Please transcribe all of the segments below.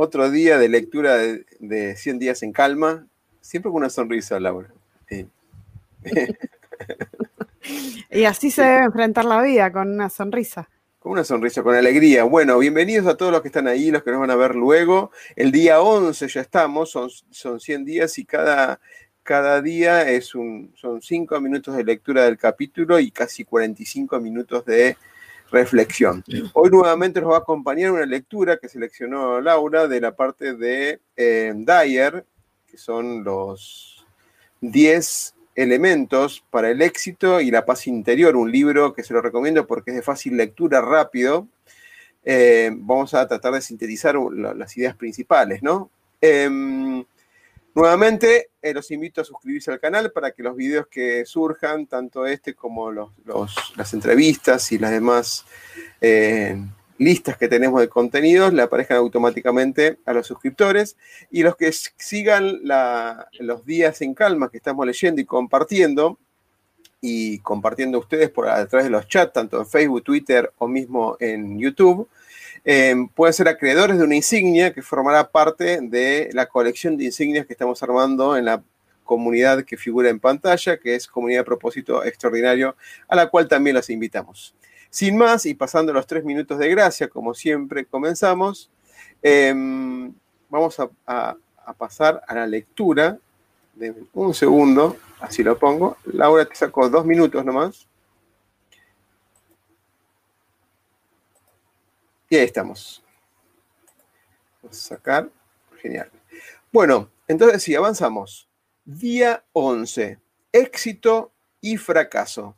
otro día de lectura de, 100 días en calma, siempre con una sonrisa, Laura. y así se debe enfrentar la vida, con una sonrisa. Con una sonrisa, con alegría. Bueno, bienvenidos a todos los que están ahí, los que nos van a ver luego. El día 11 ya estamos, son, son 100 días y cada, cada día es un, son 5 minutos de lectura del capítulo y casi 45 minutos de reflexión. Hoy nuevamente nos va a acompañar una lectura que seleccionó Laura de la parte de eh, Dyer, que son los 10 elementos para el éxito y la paz interior, un libro que se lo recomiendo porque es de fácil lectura, rápido. Eh, vamos a tratar de sintetizar las ideas principales, ¿no? Em, Nuevamente, eh, los invito a suscribirse al canal para que los videos que surjan, tanto este como las entrevistas y las demás eh, listas que tenemos de contenidos, le aparezcan automáticamente a los suscriptores. Y los que sigan los días en calma que estamos leyendo y compartiendo, y compartiendo ustedes por a través de los chats, tanto en Facebook, Twitter o mismo en YouTube, eh, pueden ser acreedores de una insignia que formará parte de la colección de insignias que estamos armando en la comunidad que figura en pantalla, que es Comunidad de Propósito Extraordinario, a la cual también los invitamos. Sin más, y pasando los tres minutos de gracia, como siempre comenzamos, em, vamos a, pasar a la lectura. de un segundo, así lo pongo. Laura, te saco dos minutos nomás. Y ahí estamos. Vamos a sacar. Genial. Bueno, entonces sí, avanzamos. Día 11. Éxito y fracaso.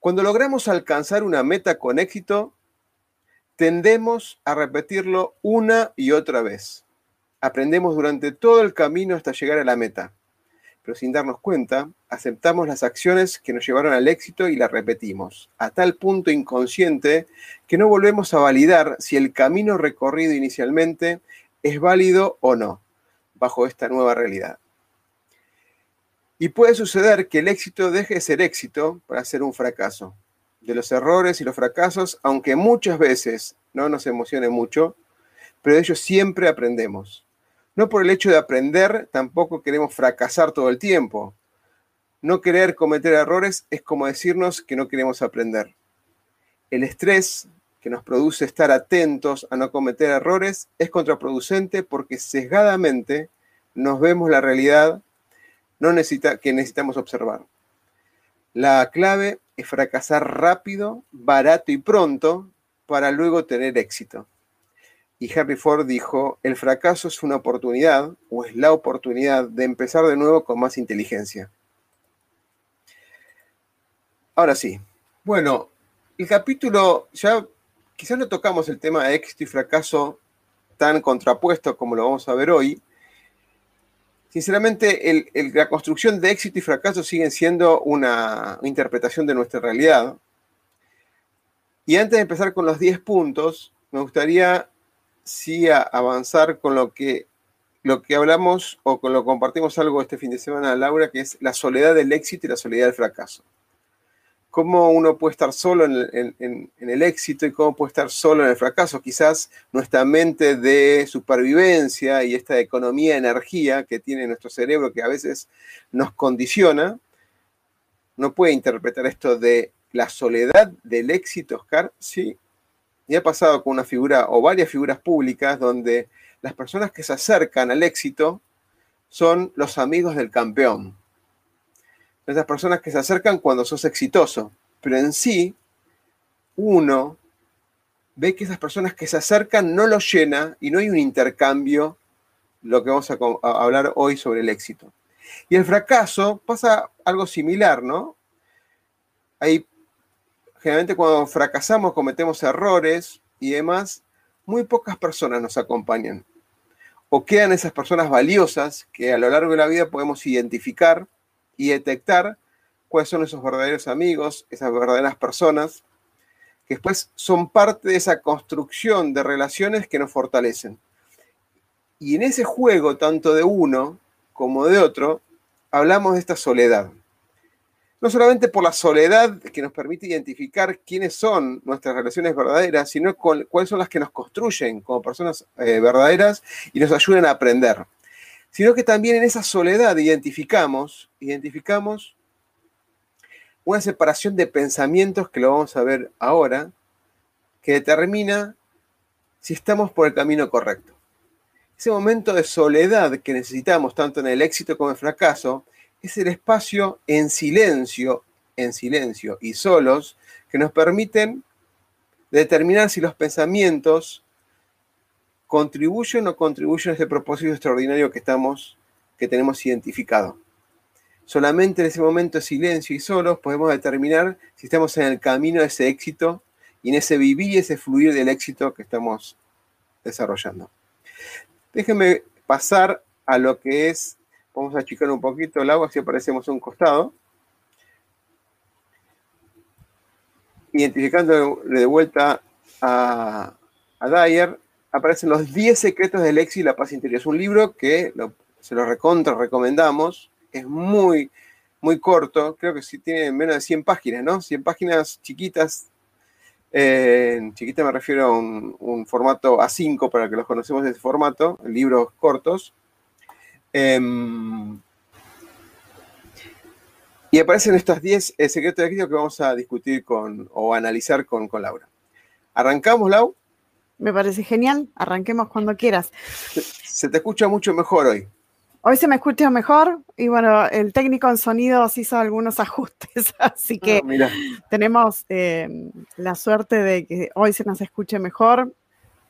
Cuando logramos alcanzar una meta con éxito, tendemos a repetirlo una y otra vez. Aprendemos durante todo el camino hasta llegar a la meta pero sin darnos cuenta, aceptamos las acciones que nos llevaron al éxito y las repetimos, a tal punto inconsciente que no volvemos a validar si el camino recorrido inicialmente es válido o no, bajo esta nueva realidad. Y puede suceder que el éxito deje de ser éxito para ser un fracaso. De los errores y los fracasos, aunque muchas veces no nos emocione mucho, pero de ellos siempre aprendemos. No por el hecho de aprender, tampoco queremos fracasar todo el tiempo. No querer cometer errores es como decirnos que no queremos aprender. El estrés que nos produce estar atentos a no cometer errores es contraproducente porque sesgadamente nos vemos la realidad que necesitamos observar. La clave es fracasar rápido, barato y pronto para luego tener éxito. Y Henry Ford dijo, el fracaso es una oportunidad o es la oportunidad de empezar de nuevo con más inteligencia. Ahora sí, bueno, el capítulo, ya quizás no tocamos el tema de éxito y fracaso tan contrapuesto como lo vamos a ver hoy. Sinceramente, la construcción de éxito y fracaso siguen siendo una interpretación de nuestra realidad. Y antes de empezar con los 10 puntos, me gustaría sí a avanzar con lo que, lo que hablamos o con lo compartimos algo este fin de semana, Laura, que es la soledad del éxito y la soledad del fracaso. Cómo uno puede estar solo en el éxito y cómo puede estar solo en el fracaso. Quizás nuestra mente de supervivencia y esta economía de energía que tiene nuestro cerebro que a veces nos condiciona, no puede interpretar esto de la soledad del éxito, Oscar, sí, y ha pasado con una figura o varias figuras públicas donde las personas que se acercan al éxito son los amigos del campeón. esas personas que se acercan cuando sos exitoso, pero en sí, uno ve que esas personas que se acercan no lo llena y no hay un intercambio, lo que vamos a, a hablar hoy sobre el éxito. Y el fracaso pasa algo similar, ¿no? Hay, generalmente cuando fracasamos, cometemos errores y demás, muy pocas personas nos acompañan. O quedan esas personas valiosas que a lo largo de la vida podemos identificar y detectar cuáles son esos verdaderos amigos, esas verdaderas personas, que después son parte de esa construcción de relaciones que nos fortalecen. Y en ese juego, tanto de uno como de otro, hablamos de esta soledad. No solamente por la soledad que nos permite identificar quiénes son nuestras relaciones verdaderas, sino cuáles son las que nos construyen como personas eh, verdaderas y nos ayudan a aprender. Sino que también en esa soledad identificamos, identificamos una separación de pensamientos que lo vamos a ver ahora, que determina si estamos por el camino correcto. Ese momento de soledad que necesitamos tanto en el éxito como en el fracaso es el espacio en silencio, en silencio y solos que nos permiten determinar si los pensamientos contribuyen o contribuyen a ese propósito extraordinario que estamos que tenemos identificado. Solamente en ese momento de silencio y solos podemos determinar si estamos en el camino de ese éxito y en ese vivir y ese fluir del éxito que estamos desarrollando. Déjenme pasar a lo que es, vamos a achicar un poquito el agua, así aparecemos a un costado. Identificando de vuelta a, a Dyer, aparecen los 10 secretos del éxito y la paz interior. Es un libro que se lo recontra recomendamos, es muy, muy corto, creo que sí tiene menos de 100 páginas, ¿no? 100 páginas chiquitas, en chiquita me refiero a un, formato A5 para que los conocemos de ese formato, libros cortos. Em, y aparecen estos 10 eh, secretos de éxito que vamos a discutir con o analizar con, con Laura. ¿Arrancamos, Lau? Me parece genial. Arranquemos cuando quieras. se te escucha mucho mejor hoy. Hoy se me escucha mejor y bueno, el técnico en sonidos hizo algunos ajustes, así que ah, tenemos eh, la suerte de que hoy se nos escuche mejor.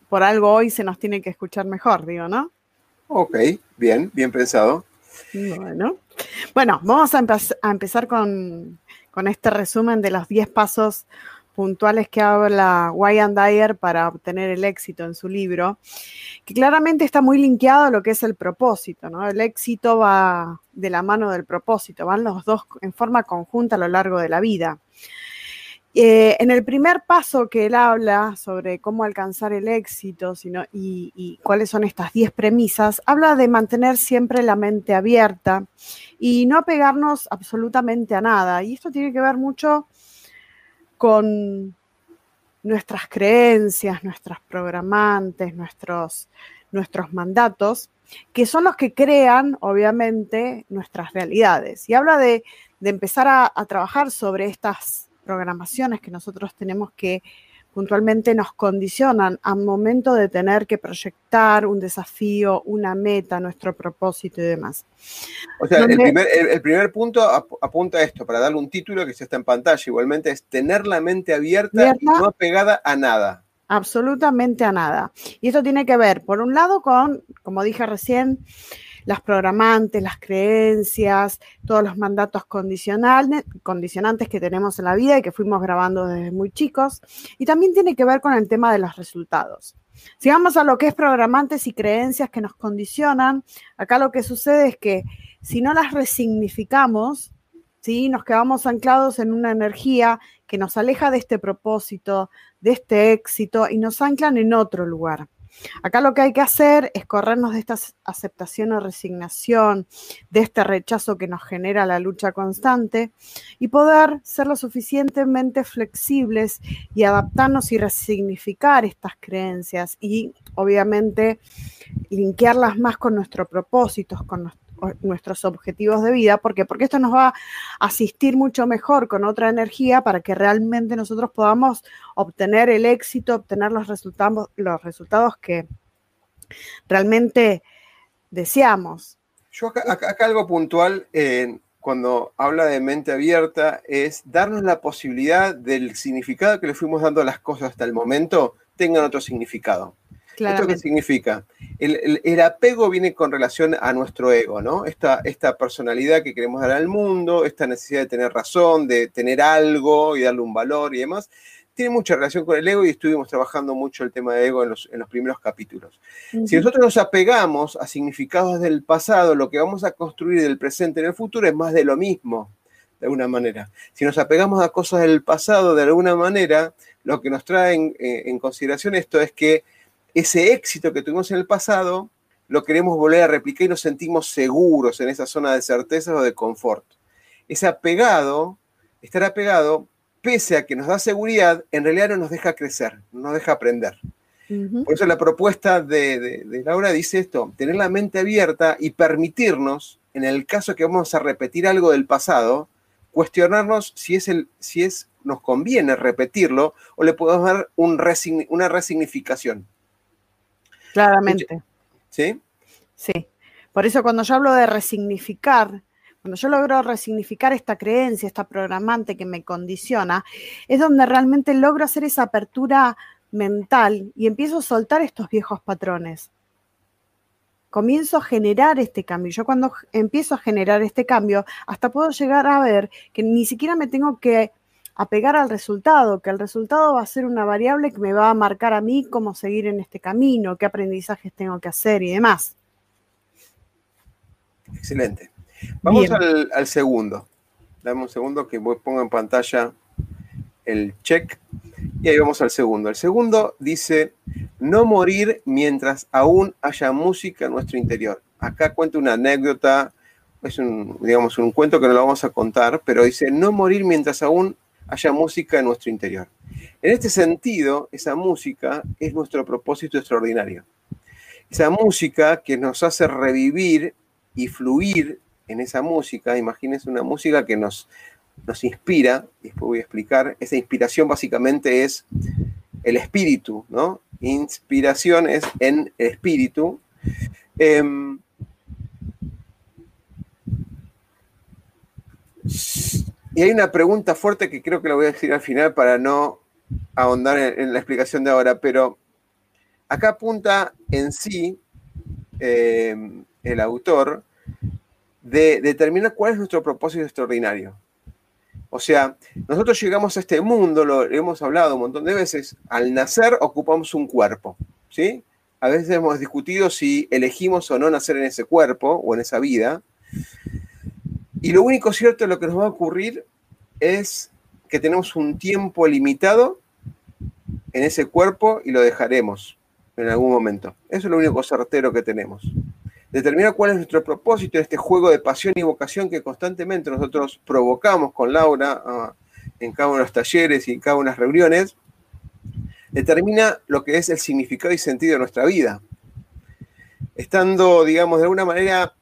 Por algo hoy se nos tiene que escuchar mejor, digo, ¿no? Ok, bien, bien pensado. Bueno, bueno vamos a, empezar con, con, este resumen de los 10 pasos puntuales que habla Wyan Dyer para obtener el éxito en su libro, que claramente está muy linkeado a lo que es el propósito, ¿no? El éxito va de la mano del propósito, van los dos en forma conjunta a lo largo de la vida. Eh, en el primer paso que él habla sobre cómo alcanzar el éxito y, cuáles son estas 10 premisas, habla de mantener siempre la mente abierta y no apegarnos absolutamente a nada. Y esto tiene que ver mucho con nuestras creencias, nuestras programantes, nuestros mandatos, que son los que crean, obviamente, nuestras realidades. Y habla de, empezar a trabajar sobre estas programaciones que nosotros tenemos que puntualmente nos condicionan al momento de tener que proyectar un desafío, una meta, nuestro propósito y demás. O sea, el, primer, punto apunta a esto, para darle un título que se está en pantalla igualmente, es tener la mente abierta, y no pegada a nada. Absolutamente a nada. Y esto tiene que ver, por un lado, con, como dije recién, las programantes, las creencias, todos los mandatos condicionales, condicionantes que tenemos en la vida y que fuimos grabando desde muy chicos. Y también tiene que ver con el tema de los resultados. Si vamos a lo que es programantes y creencias que nos condicionan, acá lo que sucede es que si no las resignificamos, ¿sí? nos quedamos anclados en una energía que nos aleja de este propósito, de este éxito y nos anclan en otro lugar. Acá lo que hay que hacer es corrernos de esta aceptación o resignación, de este rechazo que nos genera la lucha constante y poder ser lo suficientemente flexibles y adaptarnos y resignificar estas creencias y obviamente linkearlas más con nuestros propósitos, con nuestros objetivos de vida. ¿Por qué? Porque esto nos va a asistir mucho mejor con otra energía para que realmente nosotros podamos obtener el éxito, obtener los resultados, los resultados que realmente deseamos. Yo acá, algo puntual, cuando habla de mente abierta es darnos la posibilidad del significado que le fuimos dando a las cosas hasta el momento tengan otro significado. ¿Esto qué significa? El, apego viene con relación a nuestro ego, ¿no? Esta, esta personalidad que queremos dar al mundo, esta necesidad de tener razón, de tener algo y darle un valor y demás tiene mucha relación con el ego y estuvimos trabajando mucho el tema de ego en los, primeros capítulos. Si nosotros nos apegamos a significados del pasado, lo que vamos a construir del presente en el futuro es más de lo mismo, de alguna manera. Si nos apegamos a cosas del pasado, de alguna manera, lo que nos trae en, eh, en consideración esto es que ese éxito que tuvimos en el pasado, lo queremos volver a replicar y nos sentimos seguros en esa zona de certeza o de confort. Ese apegado, estar apegado, pese a que nos da seguridad, en realidad no nos deja crecer, no nos deja aprender. Por eso la propuesta de, Laura dice esto, tener la mente abierta y permitirnos, en el caso que vamos a repetir algo del pasado, cuestionarnos si es el, si es, nos conviene repetirlo o le podemos dar un una resignificación. Claramente. ¿Sí? Sí. Por eso cuando yo hablo de resignificar, cuando yo logro resignificar esta creencia, esta programante que me condiciona, es donde realmente logro hacer esa apertura mental y empiezo a soltar estos viejos patrones. Comienzo a generar este cambio. Yo cuando empiezo a generar este cambio, hasta puedo llegar a ver que ni siquiera me tengo que apegar al resultado, que el resultado va a ser una variable que me va a marcar a mí cómo seguir en este camino, qué aprendizajes tengo que hacer y demás. Excelente. Vamos al, segundo. Dame un segundo que pongo en pantalla el check. Y ahí vamos al segundo. El segundo dice, no morir mientras aún haya música en nuestro interior. Acá cuento una anécdota, es un, digamos, un cuento que no lo vamos a contar, pero dice, no morir mientras aún haya música en nuestro interior. En este sentido, esa música es nuestro propósito extraordinario. Esa música que nos hace revivir y fluir en esa música, imagínense una música que nos, nos inspira, después voy a explicar, esa inspiración básicamente es el espíritu, ¿no? Inspiración es en el espíritu. Em, y hay una pregunta fuerte que creo que la voy a decir al final para no ahondar en, la explicación de ahora, pero acá apunta en sí em, el autor de determinar cuál es nuestro propósito extraordinario. O sea, nosotros llegamos a este mundo, lo hemos hablado un montón de veces, al nacer ocupamos un cuerpo, ¿sí? A veces hemos discutido si elegimos o no nacer en ese cuerpo o en esa vida. Y lo único cierto de lo que nos va a ocurrir es que tenemos un tiempo limitado en ese cuerpo y lo dejaremos en algún momento. Eso es lo único certero que tenemos determinar cuál es nuestro propósito en este juego de pasión y vocación que constantemente nosotros provocamos con Laura ah, en cada uno de los talleres y en cada una de las reuniones, determina lo que es el significado y sentido de nuestra vida. Estando, digamos, de alguna manera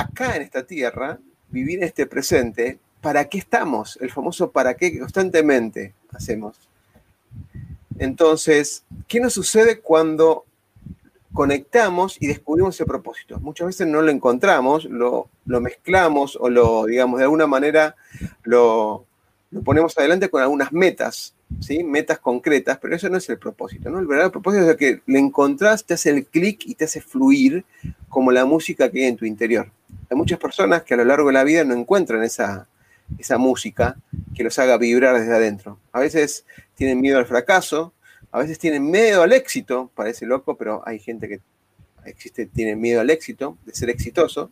acá en esta tierra, vivir este presente, ¿para qué estamos? El famoso para qué que constantemente hacemos. Entonces, ¿qué nos sucede cuando conectamos y descubrimos ese propósito. Muchas veces no lo encontramos, lo, mezclamos o lo, digamos, de alguna manera lo, ponemos adelante con algunas metas, ¿sí? Metas concretas, pero eso no es el propósito, ¿no? El verdadero propósito es que le encontrás, te hace el clic y te hace fluir como la música que hay en tu interior. Hay muchas personas que a lo largo de la vida no encuentran esa, esa música que los haga vibrar desde adentro. A veces tienen miedo al fracaso, a veces tienen miedo al éxito, parece loco, pero hay gente que existe, tiene miedo al éxito, de ser exitoso.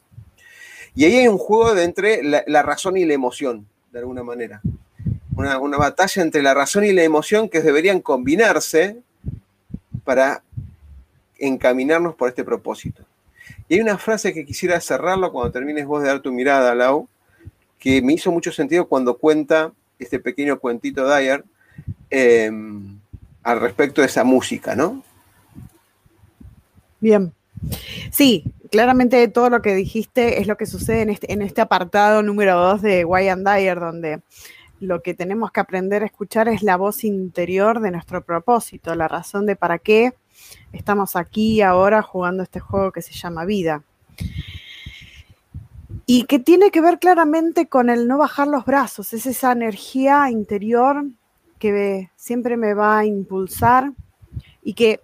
Y ahí hay un juego de entre la, razón y la emoción, de alguna manera. Una, una, batalla entre la razón y la emoción que deberían combinarse para encaminarnos por este propósito. Y hay una frase que quisiera cerrarlo cuando termines vos de dar tu mirada, Lau, que me hizo mucho sentido cuando cuenta este pequeño cuentito Dyer. Eh, al respecto de esa música, ¿no? Bien. Sí, claramente todo lo que dijiste es lo que sucede en este, este apartado número 2 de Why Dyer, donde lo que tenemos que aprender a escuchar es la voz interior de nuestro propósito, la razón de para qué estamos aquí ahora jugando este juego que se llama vida. y que tiene que ver claramente con el no bajar los brazos, es esa energía interior que siempre me va a impulsar y que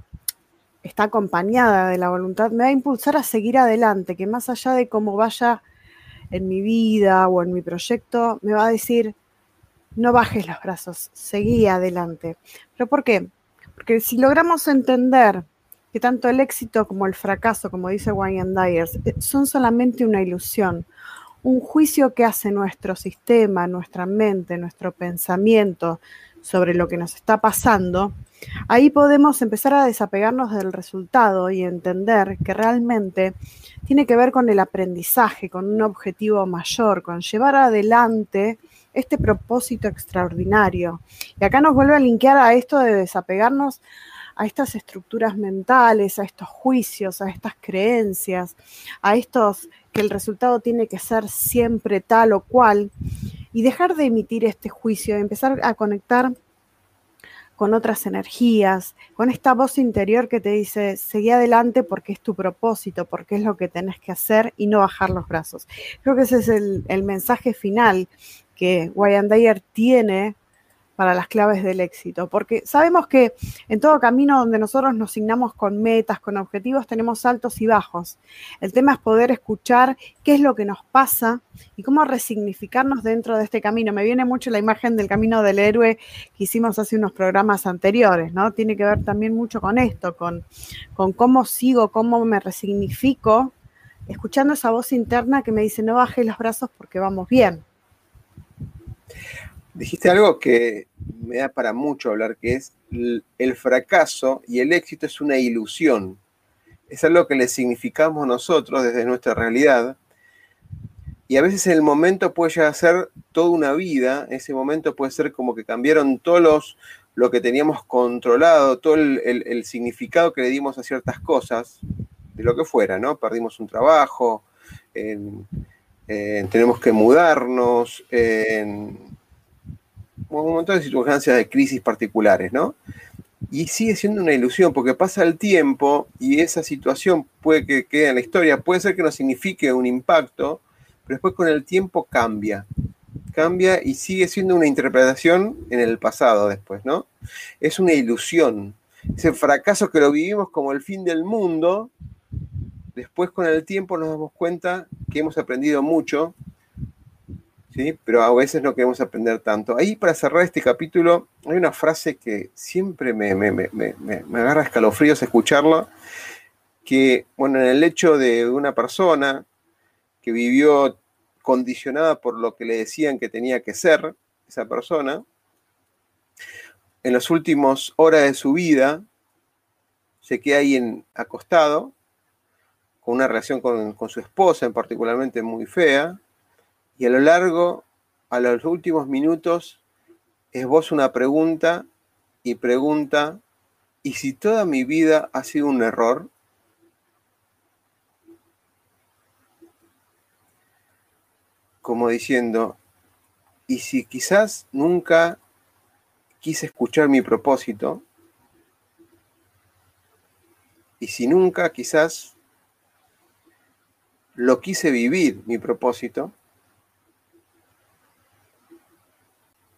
está acompañada de la voluntad, me va a impulsar a seguir adelante, que más allá de cómo vaya en mi vida o en mi proyecto, me va a decir, no bajes los brazos, seguí adelante. ¿Pero por qué? Porque si logramos entender que tanto el éxito como el fracaso, como dice Wayne Dyers, eh, son solamente una ilusión, un juicio que hace nuestro sistema, nuestra mente, nuestro pensamiento sobre lo que nos está pasando, ahí podemos empezar a desapegarnos del resultado y entender que realmente tiene que ver con el aprendizaje, con un objetivo mayor, con llevar adelante este propósito extraordinario. Y acá nos vuelve a linkear a esto de desapegarnos a estas estructuras mentales, a estos juicios, a estas creencias, a estos que el resultado tiene que ser siempre tal o cual, y dejar de emitir este juicio, y empezar a conectar con otras energías, con esta voz interior que te dice, seguí adelante porque es tu propósito, porque es lo que tenés que hacer y no bajar los brazos. Creo que ese es el mensaje final que Wayne Dyer tiene para las claves del éxito, porque sabemos que en todo camino donde nosotros nos signamos con metas, con objetivos, tenemos altos y bajos. El tema es poder escuchar qué es lo que nos pasa y cómo resignificarnos dentro de este camino. Me viene mucho la imagen del camino del héroe que hicimos hace unos programas anteriores, ¿no? Tiene que ver también mucho con esto, con, cómo sigo, cómo me resignifico, escuchando esa voz interna que me dice, no bajes los brazos porque vamos bien dijiste algo que me da para mucho hablar, que es el fracaso y el éxito es una ilusión. Es algo que le significamos nosotros desde nuestra realidad. Y a veces el momento puede llegar a ser toda una vida, ese momento puede ser como que cambiaron todos los, lo que teníamos controlado, todo el, significado que le dimos a ciertas cosas, de lo que fuera, ¿no? Perdimos un trabajo, tenemos que mudarnos, en, un montón de circunstancias de crisis particulares, ¿no? Y sigue siendo una ilusión porque pasa el tiempo y esa situación puede que quede en la historia, puede ser que no signifique un impacto, pero después con el tiempo cambia, cambia y sigue siendo una interpretación en el pasado después, ¿no? Es una ilusión. Ese fracaso que lo vivimos como el fin del mundo, después con el tiempo nos damos cuenta que hemos aprendido mucho pero a veces no queremos aprender tanto. Ahí para cerrar este capítulo hay una frase que siempre me, me, agarra escalofríos escucharla, que, bueno, en el hecho de una persona que vivió condicionada por lo que le decían que tenía que ser esa persona, en las últimas horas de su vida se queda ahí en, acostado, con una relación con, con su esposa en particularmente muy fea, y a lo largo, a los últimos minutos, es vos una pregunta y pregunta, ¿y si toda mi vida ha sido un error? Como diciendo, ¿y si quizás nunca quise escuchar mi propósito? ¿Y si nunca quizás lo quise vivir mi propósito?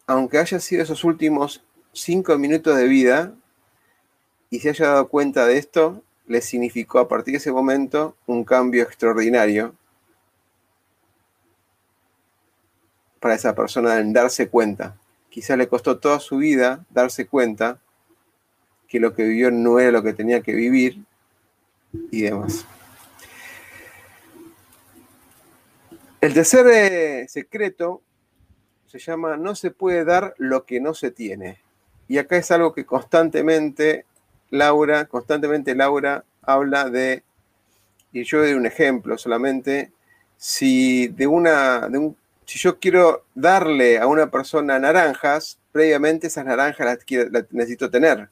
aunque haya sido esos últimos cinco minutos de vida y se haya dado cuenta de esto, le significó a partir de ese momento un cambio extraordinario para esa persona en darse cuenta. Quizás le costó toda su vida darse cuenta que lo que vivió no era lo que tenía que vivir y demás. El tercer eh, secreto se llama No se puede dar lo que no se tiene. Y acá es algo que constantemente Laura, constantemente Laura habla de, y yo doy un ejemplo solamente, si de una, de un, si yo quiero darle a una persona naranjas, previamente esas naranjas las, las necesito tener.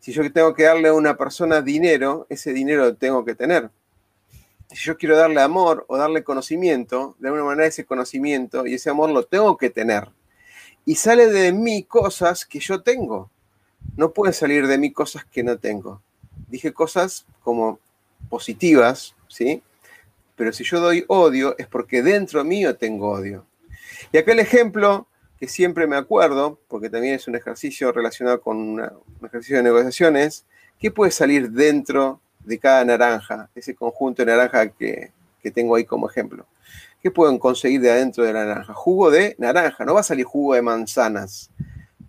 Si yo tengo que darle a una persona dinero, ese dinero lo tengo que tener si yo quiero darle amor o darle conocimiento, de alguna manera ese conocimiento y ese amor lo tengo que tener. Y sale de mí cosas que yo tengo. No pueden salir de mí cosas que no tengo. Dije cosas como positivas, ¿sí? pero si yo doy odio es porque dentro mío tengo odio. Y acá el ejemplo que siempre me acuerdo, porque también es un ejercicio relacionado con un ejercicio de negociaciones, ¿qué puede salir dentro de cada naranja, ese conjunto de naranja que, que tengo ahí como ejemplo? ¿Qué pueden conseguir de adentro de la naranja? Jugo de naranja, no va a salir jugo de manzanas,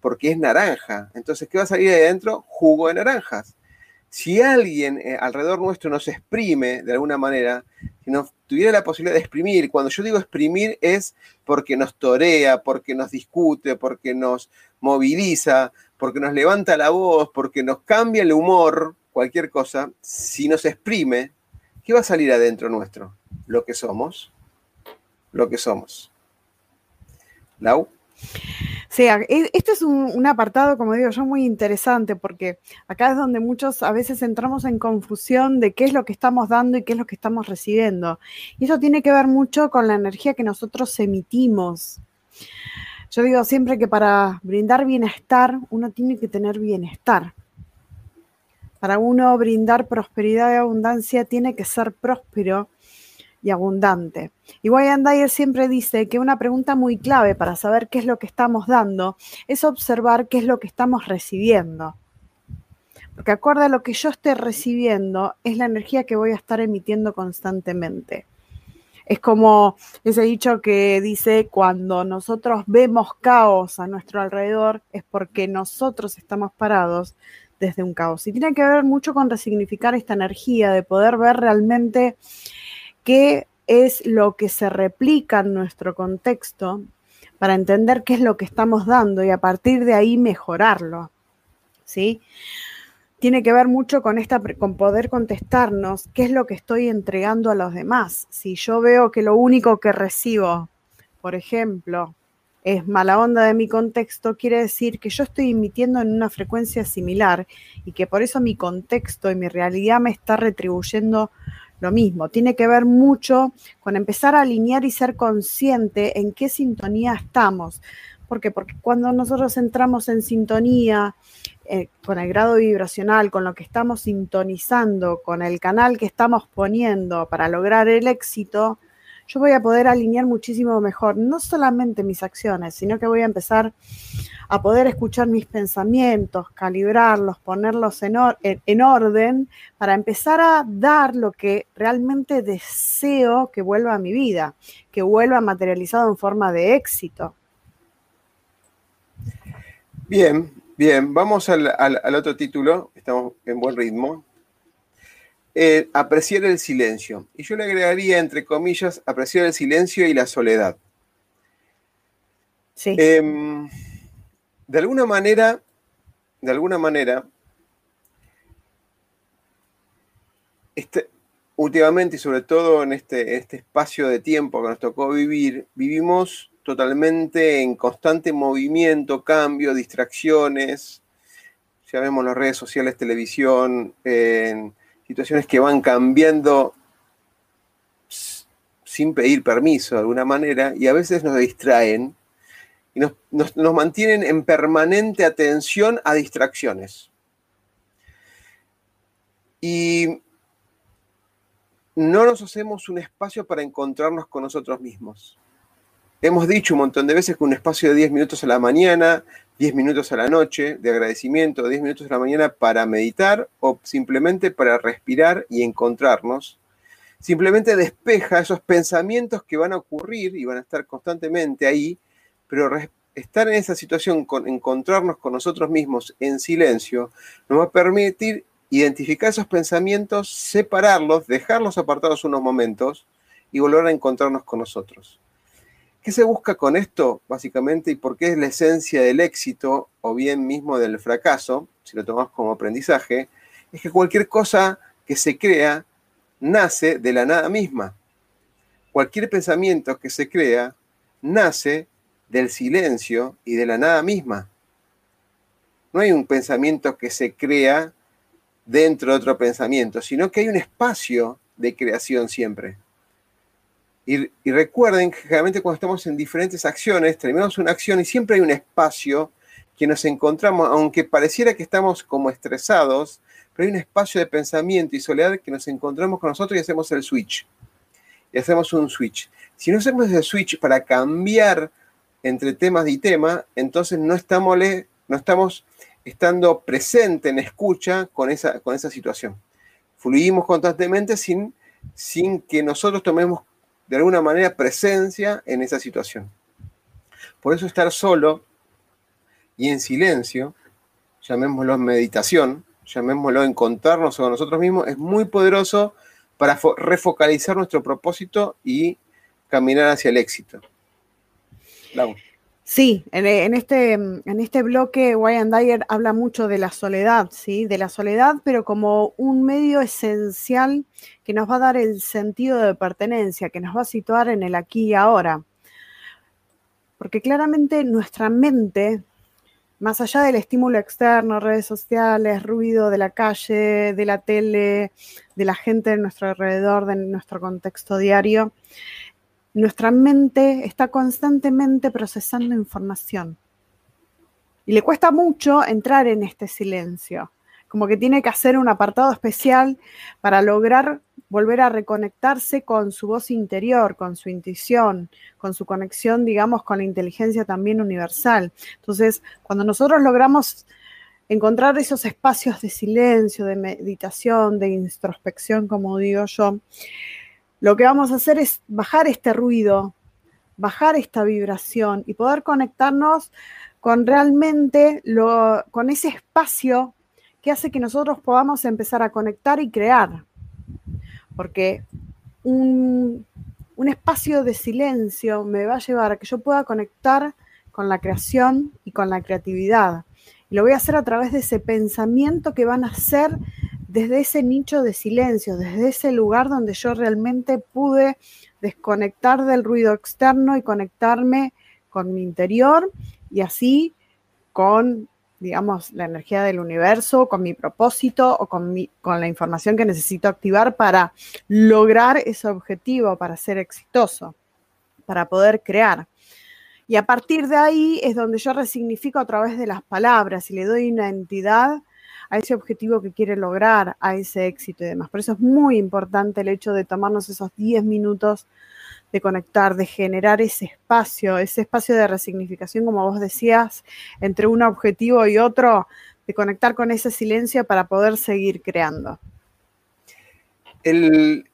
porque es naranja. Entonces, ¿qué va a salir de adentro? Jugo de naranjas. Si alguien eh, alrededor nuestro nos exprime de alguna manera, si nos tuviera la posibilidad de exprimir, cuando yo digo exprimir es porque nos torea, porque nos discute, porque nos moviliza, porque nos levanta la voz, porque nos cambia el humor, cualquier cosa, si nos exprime, ¿qué va a salir adentro nuestro? Lo que somos lo que somos. Lau. Sí, e, esto es un, apartado, como digo yo, muy interesante porque acá es donde muchos a veces entramos en confusión de qué es lo que estamos dando y qué es lo que estamos recibiendo. Y eso tiene que ver mucho con la energía que nosotros emitimos. Yo digo siempre que para brindar bienestar uno tiene que tener bienestar. Para uno brindar prosperidad y abundancia tiene que ser próspero y abundante. Y Wayne Dyer siempre dice que una pregunta muy clave para saber qué es lo que estamos dando es observar qué es lo que estamos recibiendo. Porque acorde lo que yo esté recibiendo, es la energía que voy a estar emitiendo constantemente. Es como ese dicho que dice, cuando nosotros vemos caos a nuestro alrededor, es porque nosotros estamos parados desde un caos. Y tiene que ver mucho con resignificar esta energía, de poder ver realmente qué es lo que se replica en nuestro contexto para entender qué es lo que estamos dando y a partir de ahí mejorarlo. ¿Sí? Tiene que ver mucho con, esta, con poder contestarnos qué es lo que estoy entregando a los demás. Si yo veo que lo único que recibo, por ejemplo, es mala onda de mi contexto, quiere decir que yo estoy emitiendo en una frecuencia similar y que por eso mi contexto y mi realidad me está retribuyendo lo mismo, tiene que ver mucho con empezar a alinear y ser consciente en qué sintonía estamos. ¿Por qué? Porque cuando nosotros entramos en sintonía eh, con el grado vibracional, con lo que estamos sintonizando, con el canal que estamos poniendo para lograr el éxito, yo voy a poder alinear muchísimo mejor, no solamente mis acciones, sino que voy a empezar a poder escuchar mis pensamientos, calibrarlos, ponerlos en, en, orden para empezar a dar lo que realmente deseo que vuelva a mi vida, que vuelva materializado en forma de éxito. Bien, bien, vamos al, otro título, estamos en buen ritmo. Eh, apreciar el silencio. Y yo le agregaría, entre comillas, apreciar el silencio y la soledad. Sí. Em, de alguna manera, de alguna manera, este, últimamente y sobre todo en este, este espacio de tiempo que nos tocó vivir, vivimos totalmente en constante movimiento, cambio, distracciones. Ya vemos las redes sociales, televisión, en situaciones que van cambiando sin pedir permiso de alguna manera y a veces nos distraen y nos, mantienen en permanente atención a distracciones. Y no nos hacemos un espacio para encontrarnos con nosotros mismos. Hemos dicho un montón de veces que un espacio de 10 minutos a la mañana, 10 minutos a la noche de agradecimiento, 10 minutos a la mañana para meditar o simplemente para respirar y encontrarnos, simplemente despeja esos pensamientos que van a ocurrir y van a estar constantemente ahí pero estar en esa situación, con encontrarnos con nosotros mismos en silencio, nos va a permitir identificar esos pensamientos, separarlos, dejarlos apartados unos momentos y volver a encontrarnos con nosotros. ¿Qué se busca con esto, básicamente, y por qué es la esencia del éxito o bien mismo del fracaso, si lo tomamos como aprendizaje? Es que cualquier cosa que se crea nace de la nada misma. Cualquier pensamiento que se crea nace del silencio y de la nada misma. No hay un pensamiento que se crea dentro de otro pensamiento, sino que hay un espacio de creación siempre. Y, recuerden que generalmente cuando estamos en diferentes acciones, terminamos una acción y siempre hay un espacio que nos encontramos, aunque pareciera que estamos como estresados, pero hay un espacio de pensamiento y soledad que nos encontramos con nosotros y hacemos el switch. y hacemos un switch. Si no hacemos ese switch para cambiar entre temas y tema, entonces no estamos, no estamos estando presente en escucha con esa, con esa situación. Fluimos constantemente sin, sin que nosotros tomemos de alguna manera presencia en esa situación. Por eso estar solo y en silencio, llamémoslo meditación, llamémoslo encontrarnos con nosotros mismos, es muy poderoso para refocalizar nuestro propósito y caminar hacia el éxito. Sí, en, este, en este bloque Wayne Dyer habla mucho de la soledad, ¿sí? De la soledad, pero como un medio esencial que nos va a dar el sentido de pertenencia, que nos va a situar en el aquí y ahora. Porque claramente nuestra mente, más allá del estímulo externo, redes sociales, ruido de la calle, de la tele, de la gente de nuestro alrededor, de nuestro contexto diario, nuestra mente está constantemente procesando información. Y le cuesta mucho entrar en este silencio. Como que tiene que hacer un apartado especial para lograr volver a reconectarse con su voz interior, con su intuición, con su conexión, digamos, con la inteligencia también universal. Entonces, cuando nosotros logramos encontrar esos espacios de silencio, de meditación, de introspección, como digo yo, lo que vamos a hacer es bajar este ruido, bajar esta vibración y poder conectarnos con realmente lo, con ese espacio que hace que nosotros podamos empezar a conectar y crear. Porque un, un espacio de silencio me va a llevar a que yo pueda conectar con la creación y con la creatividad. Y lo voy a hacer a través de ese pensamiento que van a ser desde ese nicho de silencio, desde ese lugar donde yo realmente pude desconectar del ruido externo y conectarme con mi interior y así con, digamos, la energía del universo, con mi propósito o con, con la información que necesito activar para lograr ese objetivo, para ser exitoso, para poder crear. Y a partir de ahí es donde yo resignifico a través de las palabras y le doy una entidad a ese objetivo que quiere lograr, a ese éxito y demás. Por eso es muy importante el hecho de tomarnos esos 10 minutos de conectar, de generar ese espacio, ese espacio de resignificación, como vos decías, entre un objetivo y otro, de conectar con ese silencio para poder seguir creando. El,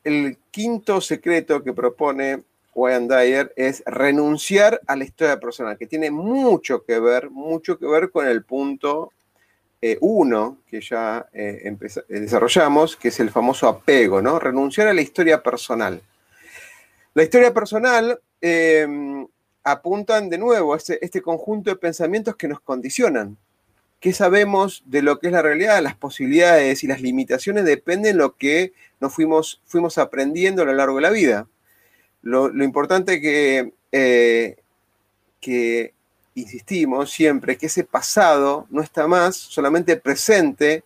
quinto secreto que propone Wayne Dyer es renunciar a la historia personal, que tiene mucho que ver, mucho que ver con el punto eh, uno que ya eh, eh, desarrollamos, que es el famoso apego, ¿no? Renunciar a la historia personal. La historia personal em, apuntan de nuevo a este, este, conjunto de pensamientos que nos condicionan. ¿Qué sabemos de lo que es la realidad? Las posibilidades y las limitaciones dependen de lo que nos fuimos, fuimos aprendiendo a lo largo de la vida. Lo, importante que, que insistimos siempre que ese pasado no está más solamente presente,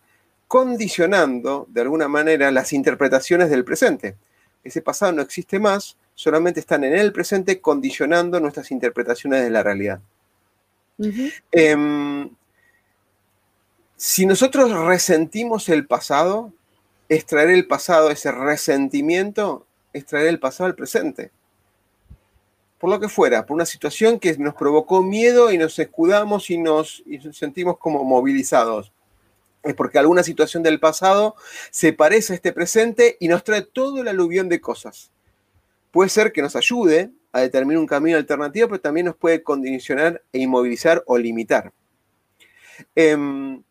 condicionando de alguna manera las interpretaciones del presente. Ese pasado no existe más, solamente están en el presente condicionando nuestras interpretaciones de la realidad. Em, si nosotros resentimos el pasado, extraer el pasado, ese resentimiento, extraer el pasado al presente por lo que fuera, por una situación que nos provocó miedo y nos escudamos y nos, sentimos como movilizados. Es porque alguna situación del pasado se parece a este presente y nos trae todo el aluvión de cosas. Puede ser que nos ayude a determinar un camino alternativo, pero también nos puede condicionar e inmovilizar o limitar. Em,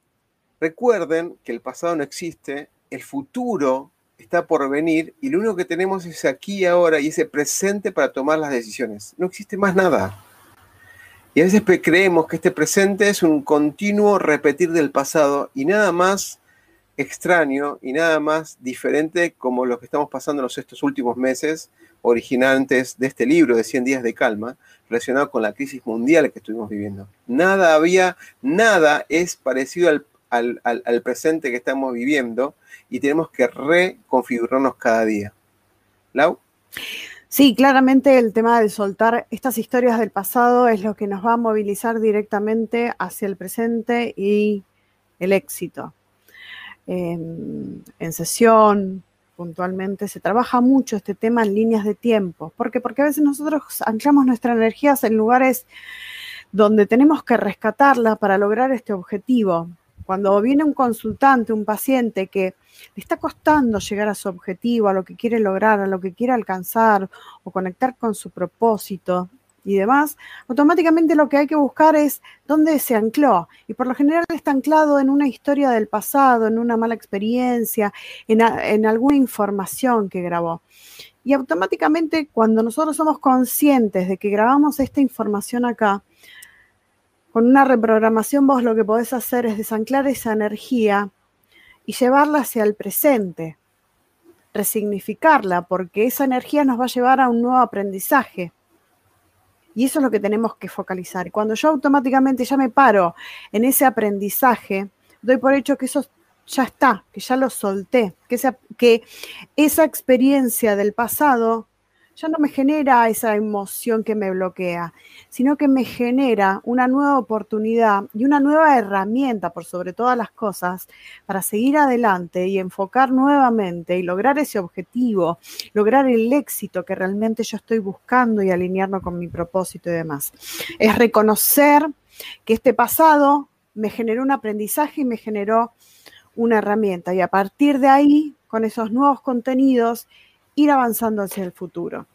recuerden que el pasado no existe, el futuro está por venir y lo único que tenemos es aquí y ahora y ese presente para tomar las decisiones. No existe más nada. Y a veces creemos que este presente es un continuo repetir del pasado y nada más extraño y nada más diferente como lo que estamos pasando en estos últimos meses, originantes de este libro de 100 días de calma, relacionado con la crisis mundial que estuvimos viviendo. Nada había, nada es parecido al, al presente que estamos viviendo y tenemos que reconfigurarnos cada día. Lau. Sí, claramente el tema de soltar estas historias del pasado es lo que nos va a movilizar directamente hacia el presente y el éxito. En, sesión, puntualmente, se trabaja mucho este tema en líneas de tiempo. ¿Por qué? Porque a veces nosotros anclamos nuestras energías en lugares donde tenemos que rescatarla para lograr este objetivo. Cuando viene un consultante, un paciente que le está costando llegar a su objetivo, a lo que quiere lograr, a lo que quiere alcanzar o conectar con su propósito y demás, automáticamente lo que hay que buscar es dónde se ancló. Y por lo general está anclado en una historia del pasado, en una mala experiencia, en, alguna información que grabó. Y automáticamente cuando nosotros somos conscientes de que grabamos esta información acá, con una reprogramación vos lo que podés hacer es desanclar esa energía y llevarla hacia el presente, resignificarla, porque esa energía nos va a llevar a un nuevo aprendizaje. Y eso es lo que tenemos que focalizar. Cuando yo automáticamente ya me paro en ese aprendizaje, doy por hecho que eso ya está, que ya lo solté, que esa, que esa experiencia del pasado ya no me genera esa emoción que me bloquea, sino que me genera una nueva oportunidad y una nueva herramienta, por sobre todas las cosas, para seguir adelante y enfocar nuevamente y lograr ese objetivo, lograr el éxito que realmente yo estoy buscando y alinearlo con mi propósito y demás. Es reconocer que este pasado me generó un aprendizaje y me generó una herramienta y a partir de ahí, con esos nuevos contenidos, ir avanzando hacia el futuro.